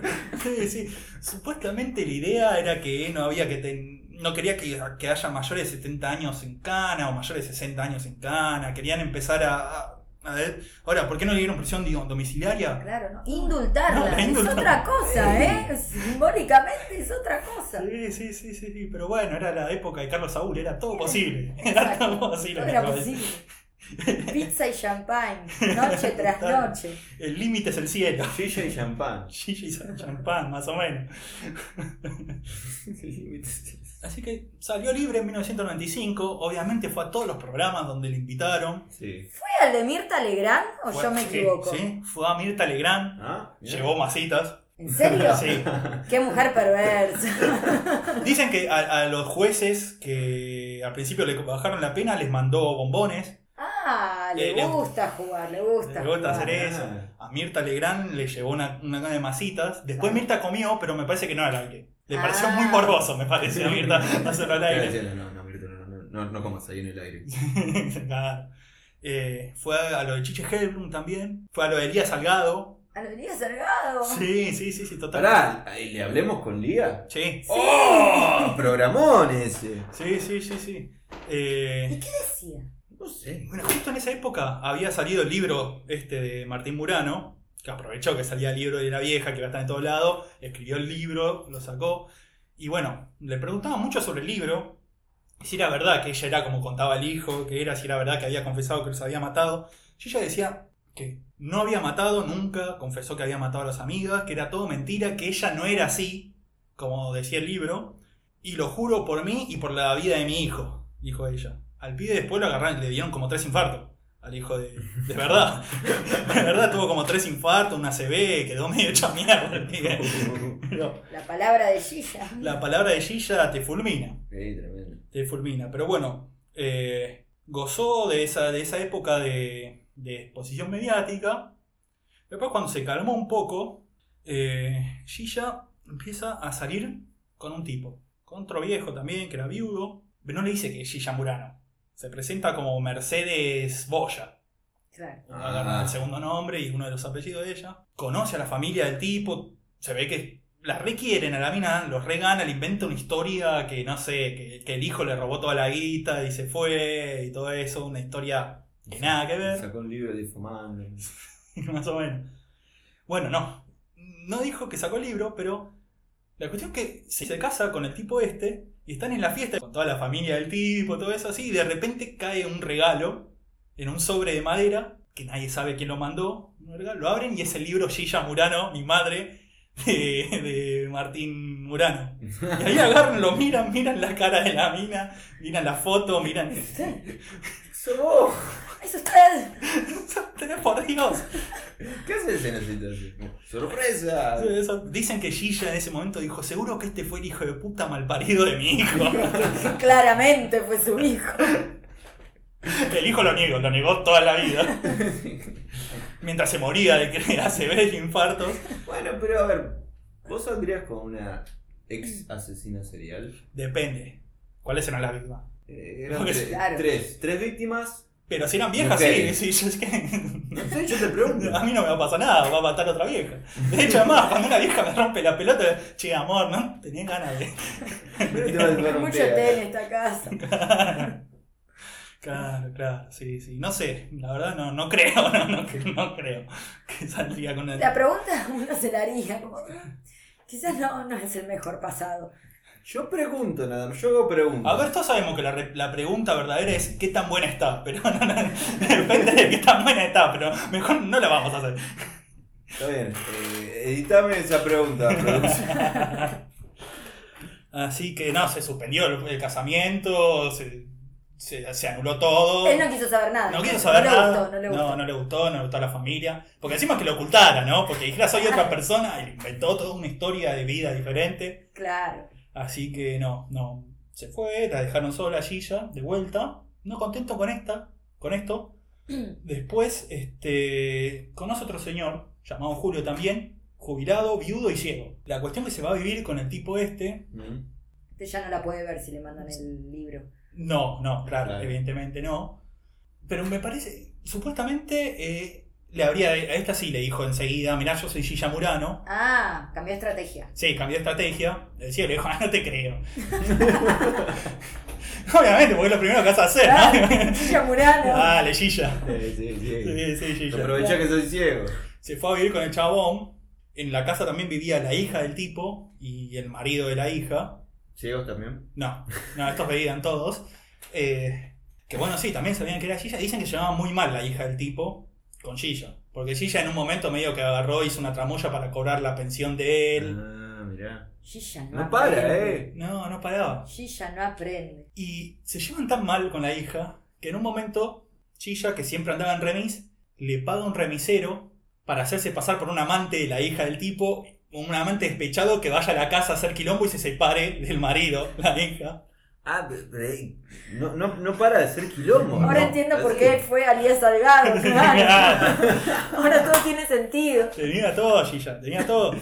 Sí, sí. Supuestamente la idea era que no había que ten- no quería que, que haya mayores de 70 años en Cana o mayores de 60 años en Cana. Querían empezar a. Ahora, ¿por qué no le dieron prisión digo, domiciliaria? Claro, ¿no? Indultarla No, es otra cosa, ¿eh? Simbólicamente es otra cosa. Sí, sí, sí, sí, sí. Pero bueno, era la época de Carlos Saúl, era todo posible. Era todo posible. Todo era posible. Pizza y champagne, noche tras noche. El límite es el cielo. Gilla y champán. Gigi y champán, más o menos. Así que salió libre en 1995. Obviamente fue a todos los programas donde le invitaron. Sí. ¿Fue al de Mirta Legrand o Fue- yo me sí, equivoco? Sí, fue a Mirta Legrand. Ah. Llevó masitas. ¿En serio? Sí. Qué mujer perversa. Dicen que a, a los jueces que al principio le bajaron la pena les mandó bombones. Ah, le Eh, le- gusta jugar, le gusta. Le gusta jugar. hacer eso. A Mirta Legrand le llevó una, una gana de masitas. Después Mirta comió, pero me parece que no al aire. Le pareció Ah. muy morboso, me parece, a Mirta hacerlo al aire. No, no, Mirta, no, no, no, no comas ahí en el aire. Claro. Eh, fue a lo de Chiche Helblum también. Fue a lo de Elías Salgado. ¿A lo de Elías Salgado? Sí, sí, sí, sí, total. Pará, ahí ¿le hablemos con Lía? Sí. ¡Oh! Programón ese. Sí, sí, sí, sí. Eh, ¿Y qué decía? No sé. bueno, justo en esa época había salido el libro este de Martín Murano, que aprovechó que salía el libro de la vieja, que iba a estar en todos lados, escribió el libro, lo sacó. Y bueno, le preguntaban mucho sobre el libro, si era verdad que ella era como contaba el hijo, que era si era verdad que había confesado que los había matado. Y ella decía que no había matado nunca, confesó que había matado a las amigas, que era todo mentira, que ella no era así, como decía el libro, y lo juro por mí y por la vida de mi hijo, dijo ella. Al pibe después lo agarraron, le dieron como tres infartos. Al hijo de, de verdad. De verdad tuvo como tres infartos, una CB, quedó medio hecha mierda. Pero La palabra de Gilla. La palabra de Gilla te fulmina Sí, tremendo. te fulmina. Pero bueno, eh, gozó de esa, de esa época de, de exposición mediática. Después cuando se calmó un poco, eh, Gilla empieza a salir con un tipo. Con otro viejo también, que era viudo. Pero no le dice que es Gilla Murano. Se presenta como Mercedes Boya. Claro. Agarra Ah. el segundo nombre y uno de los apellidos de ella. Conoce a la familia del tipo. Se ve que la requieren a la mina, los regana, le inventa una historia que no sé, que, que el hijo le robó toda la guita y se fue y todo eso. Una historia que nada que ver. Sacó un libro difamando. Más o menos. Bueno, no. No dijo que sacó el libro, pero la cuestión es que se se casa con el tipo este y están en la fiesta con toda la familia del tipo, todo eso así, y de repente cae un regalo en un sobre de madera que nadie sabe quién lo mandó. Lo abren y es el libro Gilla Murano, mi madre, de, de Martín Murano. Y ahí agarran, lo miran, miran la cara de la mina, miran la foto, miran. ¡Sos ¡Es usted! Por Dios. ¿Qué haces en esa situación? ¡Sorpresa! Dicen que Gilla en ese momento dijo, seguro que este fue el hijo de puta malparido de mi hijo. Claramente fue su hijo. El hijo lo negó, lo negó toda la vida. Mientras se moría de que ACV y infartos. Bueno, pero a ver, ¿vos saldrías con una ex asesina serial? Depende. ¿Cuáles eran las víctimas? Eh, eran Porque- tre- Claro. tres, tres víctimas. Pero si eran viejas, sí, sí, yo es que... No sé, yo te pregunto. A mí no me va a pasar nada, va a matar a otra vieja. De hecho, además, cuando una vieja me rompe la pelota, che, amor, ¿no? Tenía ganas de... Mucho té en esta casa. Claro, claro, sí, sí. No sé, la verdad no, no creo, no, no, no creo que saldría con una... La pregunta uno se la haría. Como, "Mm, quizás no, no es el mejor pasado. Yo pregunto nada más, yo hago preguntas. A ver, todos sabemos que la, re- la pregunta verdadera es qué tan buena está, pero no, no, depende de qué tan buena está, pero mejor no la vamos a hacer. Está bien, eh, editame esa pregunta, producción. Así que no, se suspendió el, el casamiento, se, se, se anuló todo. Él no quiso saber nada. No quiso saber le nada. Gustó, no le gustó. No, no le gustó, no le gustó a la familia. Porque encima que lo ocultara, ¿no? Porque dijera soy otra persona le inventó toda una historia de vida diferente. Claro. Así que no, no. se fue, la dejaron sola a Gilla, de vuelta. No contento con esta, con esto. Después, este, conoce otro señor, llamado Julio también, jubilado, viudo y ciego. La cuestión que se va a vivir con el tipo este, Mm. Usted ya no la puede ver si le mandan el libro. no, no, claro, Claro. evidentemente no. Pero me parece, supuestamente, eh, le habría, a esta sí le dijo enseguida, mirá, yo soy Gilla Murano. Ah, cambió estrategia. Sí, cambió de estrategia. El cielo le dijo, ah, no te creo. Obviamente, porque es lo primero que vas a hacer, ¿no? Gilla Murano. Dale, Gilla. Sí, sí, sí. Sí, sí, Gilla. Aprovechá que soy ciego. Se fue a vivir con el chabón. En la casa también vivía la hija del tipo y el marido de la hija. ¿Ciegos también? No, no, estos veían todos. Eh, que bueno, sí, también sabían que era Gilla. Dicen que se llamaba muy mal la hija del tipo con Gilla. Porque Gilla en un momento medio que agarró, hizo una tramoya para cobrar la pensión de él. Ah, mirá. Gilla no, No para, aprende. eh. No, no paraba. Gilla no aprende. Y se llevan tan mal con la hija que en un momento Chilla, que siempre andaba en remis, le paga un remisero para hacerse pasar por un amante de la hija del tipo, un amante despechado que vaya a la casa a hacer quilombo y se separe del marido, la hija. Ah, no, no, no para de ser quilombo. Ahora ¿no? entiendo por qué fue a Elías Salgado. claro. Ahora todo tiene sentido. Tenía todo, Chilla, tenía todo.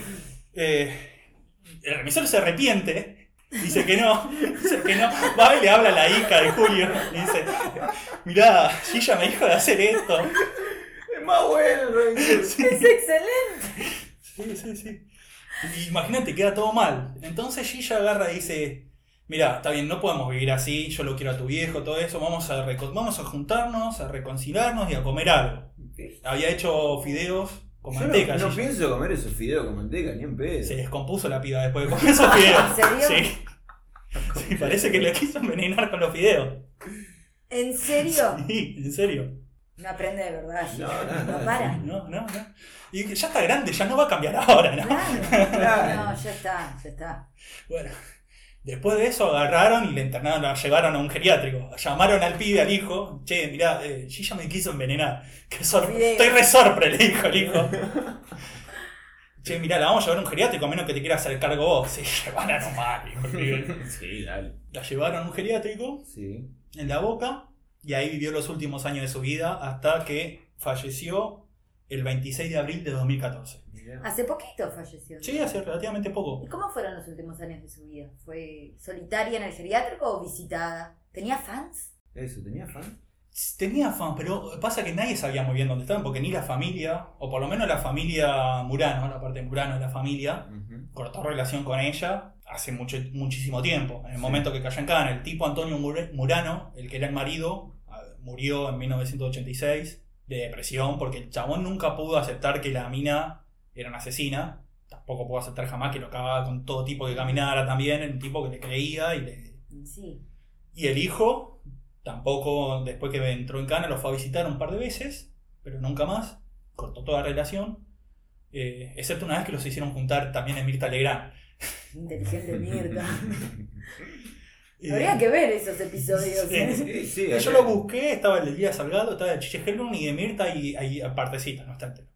Eh, el remisero se arrepiente. Dice que no, dice que no. Va y le habla a la hija de Julio. Y dice: Mirá, Gilla me dijo de hacer esto. Es más bueno remisero. Es excelente. Sí, sí, sí. Y Imagínate, queda todo mal. Entonces Gilla agarra y dice, mira, está bien, no podemos vivir así, yo lo quiero a tu viejo, todo eso, vamos a, reco- vamos a juntarnos, a reconciliarnos y a comer algo. Había hecho fideos con Yo manteca. no, pienso comer esos fideos con manteca, ni en pedo. Se descompuso la piba después de comer esos fideos. ¿En serio? Sí. Sí, parece que le quiso envenenar con los fideos. ¿En serio? Sí, en serio. No aprende de verdad. No, no, no, para. No, no, no. Y ya está grande, ya no va a cambiar ahora, ¿no? Claro. Claro. No, ya está, ya está. Bueno, después de eso agarraron y le internaron, la llevaron a un geriátrico. Llamaron al pibe, al hijo. Che, mirá, eh, Gilla me quiso envenenar. Qué sor- Video. Estoy re sorpre, le dijo el hijo. Che, mirá, la vamos a llevar a un geriátrico a menos que te quieras hacer cargo vos. Sí, llévala nomás, dijo el pibe. Sí, dale. La llevaron a un geriátrico Sí. en la boca y ahí vivió los últimos años de su vida hasta que falleció el 26 de abril de 2014. Hace poquito falleció. Sí, hace relativamente poco. ¿Y cómo fueron los últimos años de su vida? ¿Fue solitaria en el geriátrico o visitada? ¿Tenía fans? Eso, ¿tenía fan? Tenía fan, pero pasa que nadie sabía muy bien dónde estaban, porque ni la familia, o por lo menos la familia Murano, la parte Murano de la familia, cortó relación con ella hace mucho, muchísimo tiempo. En el Sí. momento que cayó en Cana, el tipo Antonio Murano, el que era el marido, ah, murió en 1986 de depresión, porque el chabón nunca pudo aceptar que la mina era una asesina. Tampoco pudo aceptar jamás que lo acababa con todo tipo que caminara también, el tipo que le creía y le, Sí. y el hijo tampoco, después que entró en Cana, lo fue a visitar un par de veces, pero nunca más. Cortó toda relación. eh, excepto una vez que los hicieron juntar también en Mirta Legrand. Inteligente mierda. Eh, Habría que ver esos episodios. Sí. ¿eh? Sí, sí. Yo lo busqué, estaba el de Elías Salgado, estaba de Chiche y de Mirta y hay partecitas, no está entero.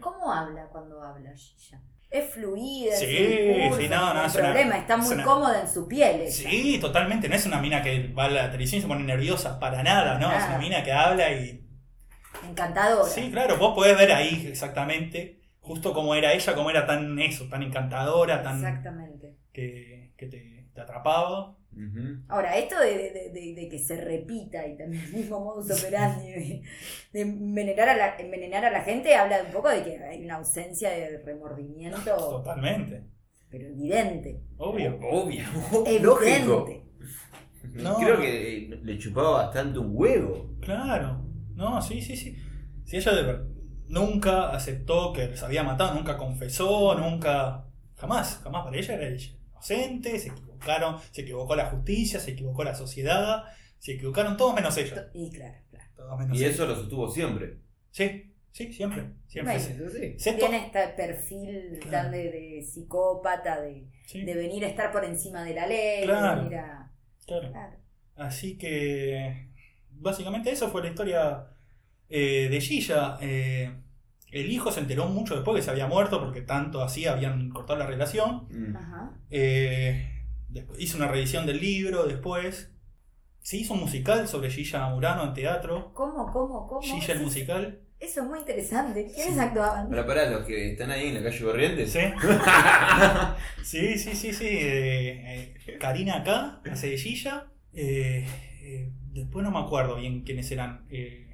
¿Cómo habla cuando habla Gilla? Es fluida, Sí, es sí, no, no, es una- problema, está es muy una- cómoda en su piel. Sí, totalmente, no es una mina que va a la televisión y se pone nerviosa, para nada, ¿no? Es una mina que habla y Encantadora. Sí, claro, vos podés ver ahí exactamente justo cómo era ella, cómo era tan eso, tan encantadora, tan Exactamente. que, que te, te atrapaba. Ahora, esto de, de- de- de que se repita y también el mismo modus operandi de, de envenenar, a la, envenenar a la gente habla un poco de que hay una ausencia de remordimiento, Totalmente. pero evidente. Obvio. Obvio, Evidente. lógico. No. Creo que le chupaba bastante un huevo. Claro. No, sí, sí, sí. Si ella nunca aceptó que les había matado, nunca confesó, nunca. Jamás, jamás para ella era ella. Inocente, se equivocaron, se equivocó la justicia, se equivocó la sociedad, se equivocaron todos menos ella. Y claro, claro. Todos menos Y eso lo sostuvo siempre. Sí, sí, siempre. Siempre. Bueno. sí. Sí. Tiene este perfil Claro. tan de, de psicópata, de, Sí, de venir a estar por encima de la ley, Claro. de venir a... claro. Claro. Así que básicamente eso fue la historia eh, de Gilla. Eh, el hijo se enteró mucho después que se había muerto porque tanto así habían cortado la relación. Mm. Ajá. Eh, hice una revisión del libro después. Se hizo un musical sobre Gilla Murano en teatro. ¿Cómo, cómo, cómo? Gilla el Sí, musical. Eso es muy interesante. ¿Quiénes actuaban? Para parar, los que están ahí en la calle Corrientes. Sí. sí, sí, sí, sí. eh, eh, Karina acá, hace de Gilla. Eh, eh, después no me acuerdo bien quiénes eran. eh,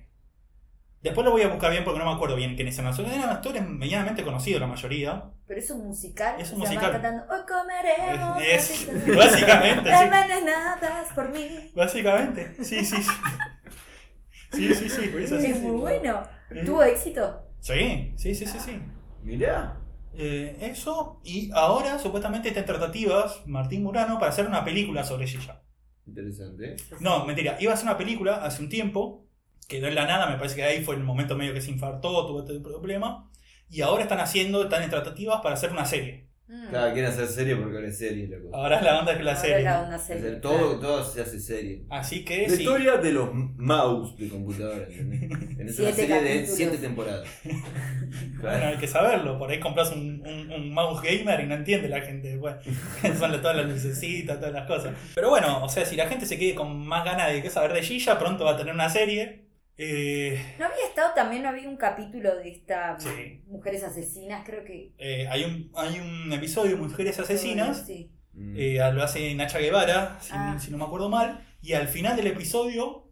después lo voy a buscar bien porque no me acuerdo bien quiénes eran. Eran actores medianamente conocidos la mayoría. Pero es un musical. Es un musical. cantando, hoy comeremos. Es- patitas básicamente, sí. envenenadas por mí. Básicamente, sí, sí, sí. Sí, sí, sí, es. Es muy bueno. Eh, ¿Tuvo éxito? Sí, sí, sí, sí, sí. Mirá. Eh, eso, y ahora supuestamente está en tratativas Martín Murano para hacer una película sobre Gilla. Interesante. No, mentira, iba a hacer una película hace un tiempo, quedó en la nada, me parece que ahí fue el momento medio que se infartó, tuvo este problema, y ahora están haciendo, están en tratativas para hacer una serie. Mm. Claro, quieren hacer serie porque ahora es serie, loco. Ahora es la onda que la Ahora serie. la onda O claro. todo, todo se hace serie. Así que La sí. historia de los mouse de computadora. En esa Siete serie de siete temporadas. Bueno, Claro. hay que saberlo, por ahí compras un, un- un mouse gamer y no entiende la gente. Bueno, son todas las lucecitas, todas las cosas. Pero bueno, o sea, si la gente se quede con más ganas de qué saber de Gilla, pronto va a tener una serie. Eh, ¿No había estado también, no había un capítulo de esta Sí. Mujeres Asesinas? Creo que. eh, hay, un, hay un episodio de Mujeres Asesinas, Sí. Mm. eh, lo hace Nacha Guevara, si, Ah. si no me acuerdo mal, y al final del episodio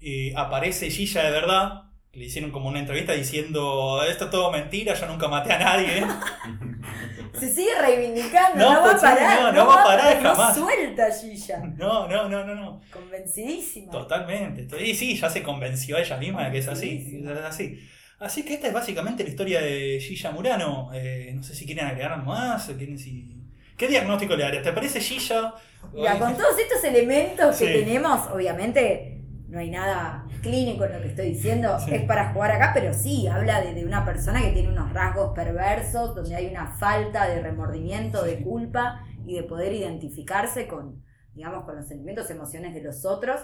eh, aparece Gilla de verdad. que Le hicieron como una entrevista diciendo, esto es todo mentira, yo nunca maté a nadie. Se sigue reivindicando, No, no, va a parar. no, no va a parar no jamás. suelta Gilla. No, no, no, no, no. Convencidísima. Totalmente. Y sí, ya se convenció ella misma de que es así. Es así. Así que esta es básicamente la historia de Gilla Murano. Eh, no sé si quieren agregar más. quieren si... ¿Qué diagnóstico le darías? ¿Te parece Gilla? Mira, con todos estos elementos que Sí. tenemos, obviamente no hay nada clínico en lo que estoy diciendo, Sí. es para jugar acá, pero sí, habla de, de una persona que tiene unos rasgos perversos, donde hay una falta de remordimiento, de culpa y de poder identificarse con, digamos, con los sentimientos, emociones de los otros,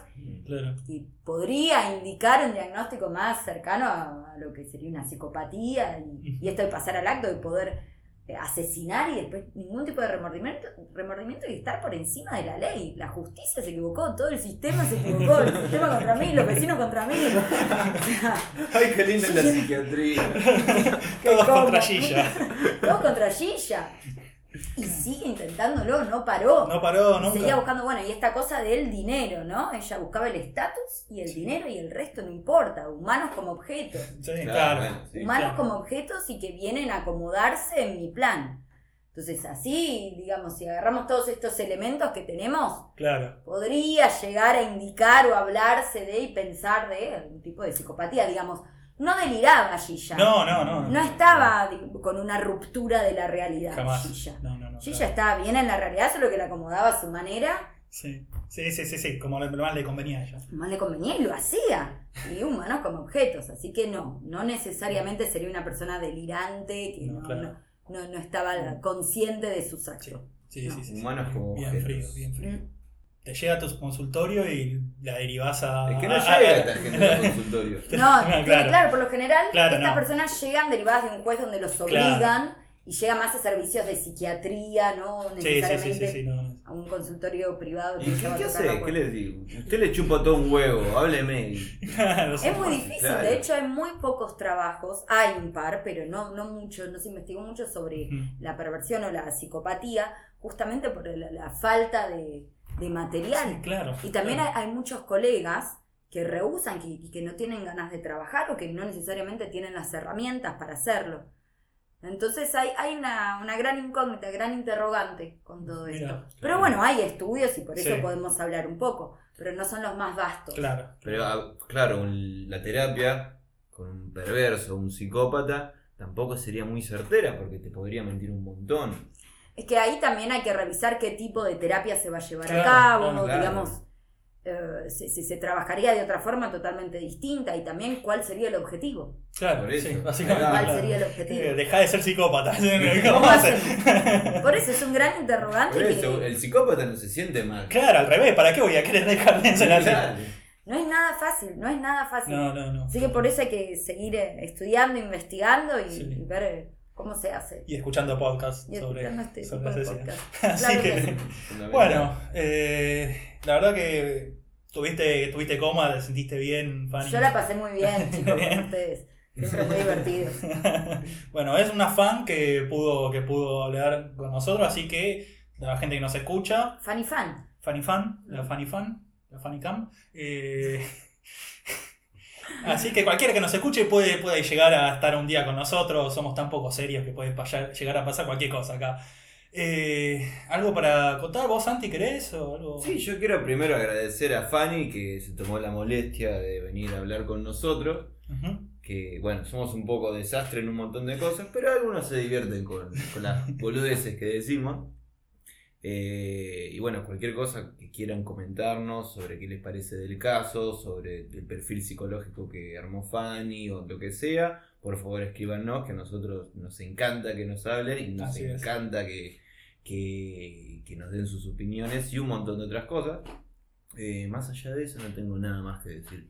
Claro. y podría indicar un diagnóstico más cercano a, a lo que sería una psicopatía, y, y esto de pasar al acto de poder asesinar y después ningún tipo de remordimiento, remordimiento y estar por encima de la ley. La justicia se equivocó, todo el sistema se equivocó, el sistema contra mí, los vecinos contra mí. Ay, qué linda es la psiquiatría. Todos contra Gilla. todo contra Gilla. Y sigue intentándolo, no paró. No paró Seguía nunca. buscando, bueno, y esta cosa del dinero, ¿no? Ella buscaba el estatus y el dinero y el resto no importa, humanos como objetos. Sí, Claro, sí. humanos claro. como objetos y que vienen a acomodarse en mi plan. Entonces, así, digamos, si agarramos todos estos elementos que tenemos, Claro. podría llegar a indicar o hablarse de y pensar de algún tipo de psicopatía, digamos. No deliraba Gilla. No, no, no. No estaba di- con una ruptura de la realidad. Jamás. Gilla. No, no, no. Gilla claro. estaba bien en la realidad, solo que la acomodaba a su manera. Sí. sí, sí, sí, sí. Como lo más le convenía a ella. Más le convenía y lo hacía. Y humanos como objetos. Así que no, no necesariamente sería una persona delirante que No, no, claro. no, no- no estaba consciente de sus actos. Sí, No. sí, sí. sí. Humanos como Bien objetos. frío, bien frío. Mm. Te llega a tu consultorio y la derivas a. Es que no a- llega a- gente al consultorio. No, No, tiene- claro. claro. por lo general Claro, estas no. personas llegan derivadas de un juez donde los Claro. obligan y llegan más a servicios de psiquiatría, no Sí, sí, sí, necesariamente sí, sí, no, a un consultorio privado. ¿Y qué, a qué les digo? Usted le chupa todo un huevo, hábleme. Es muy difícil, claro. de hecho hay muy pocos trabajos, hay un par, pero no, no mucho, no se investigó mucho sobre la perversión o la psicopatía, justamente por la, la falta de, de material. Sí, claro. Y también claro. hay, hay muchos colegas que rehusan que, y que no tienen ganas de trabajar o que no necesariamente tienen las herramientas para hacerlo. Entonces hay, hay una, una gran incógnita, gran interrogante con todo Mira, esto. claro. Pero bueno, hay estudios y por eso Sí. podemos hablar un poco, pero no son los más vastos. Claro. Pero ah, claro, un- la terapia con un perverso, un psicópata, tampoco sería muy certera porque te podría mentir un montón. Es que ahí también hay que revisar qué tipo de terapia se va a llevar Claro, a cabo, claro, claro. digamos, eh, se, se- se trabajaría de otra forma totalmente distinta y también cuál sería el objetivo. Claro, Por eso. sí, básicamente. Claro. ¿Cuál claro. sería el Eh, objetivo? Deja de ser psicópata. ¿Cómo ¿Cómo hace? Por eso es un gran interrogante Por eso, que el psicópata no se siente mal. Claro, al revés. ¿Para qué voy a querer dejar de ser así? No es nada fácil, no es nada fácil. No, no, no. Así que por eso hay que seguir eh, estudiando, investigando y, Sí. y ver eh, cómo se hace. Y escuchando podcasts Y sobre, este sobre tipo de asesinato. podcast. Así Claro que, que sí. Fundamental. bueno, eh, la verdad que tuviste, tuviste coma, te sentiste bien, Fanny. Yo la pasé muy bien, chicos, con ustedes. Siempre muy divertido. bueno, es una fan que pudo, que pudo hablar con nosotros, así que la gente que nos escucha, Fanny fan. Fanny Fan, la Fanny Fan, la Fanny Cam. eh, así que cualquiera que nos escuche puede, puede llegar a estar un día con nosotros. Somos tan poco serios que puede pasar- llegar a pasar cualquier cosa acá. Eh, ¿Algo para contar? ¿Vos, Santi, querés? O algo? Sí, yo quiero primero agradecer a Fanny que se tomó la molestia de venir a hablar con nosotros. Que bueno, somos un poco desastre en un montón de cosas, pero algunos se divierten con, con las boludeces que decimos. Eh, y bueno, cualquier cosa que quieran comentarnos sobre qué les parece del caso, sobre el perfil psicológico que armó Fanny o lo que sea, por favor escríbanos, que a nosotros nos encanta que nos hablen y nos Así encanta que, que, que nos den sus opiniones y un montón de otras cosas. Eh, más allá de eso no tengo nada más que decir.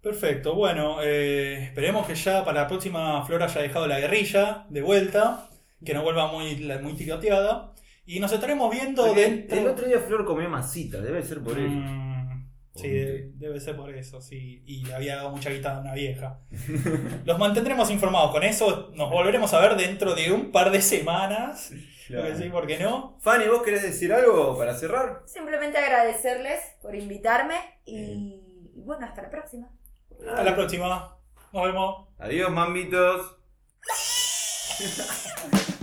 Perfecto, bueno, eh, esperemos que ya para la próxima Flor haya dejado la guerrilla de vuelta, que no vuelva muy, muy tiroteada. Y nos estaremos viendo Porque dentro. El otro día Flor comió masita, debe ser por ello. Mm, sí, de- debe ser por eso, sí. Y le había dado mucha guita a una vieja. Los mantendremos informados. Con eso nos volveremos a ver dentro de un par de semanas. Porque sí, ¿por qué no? Fanny, ¿vos querés decir algo para cerrar? Simplemente agradecerles por invitarme y, y bueno, hasta la próxima. Hasta la próxima. Nos vemos. Adiós, mamitos.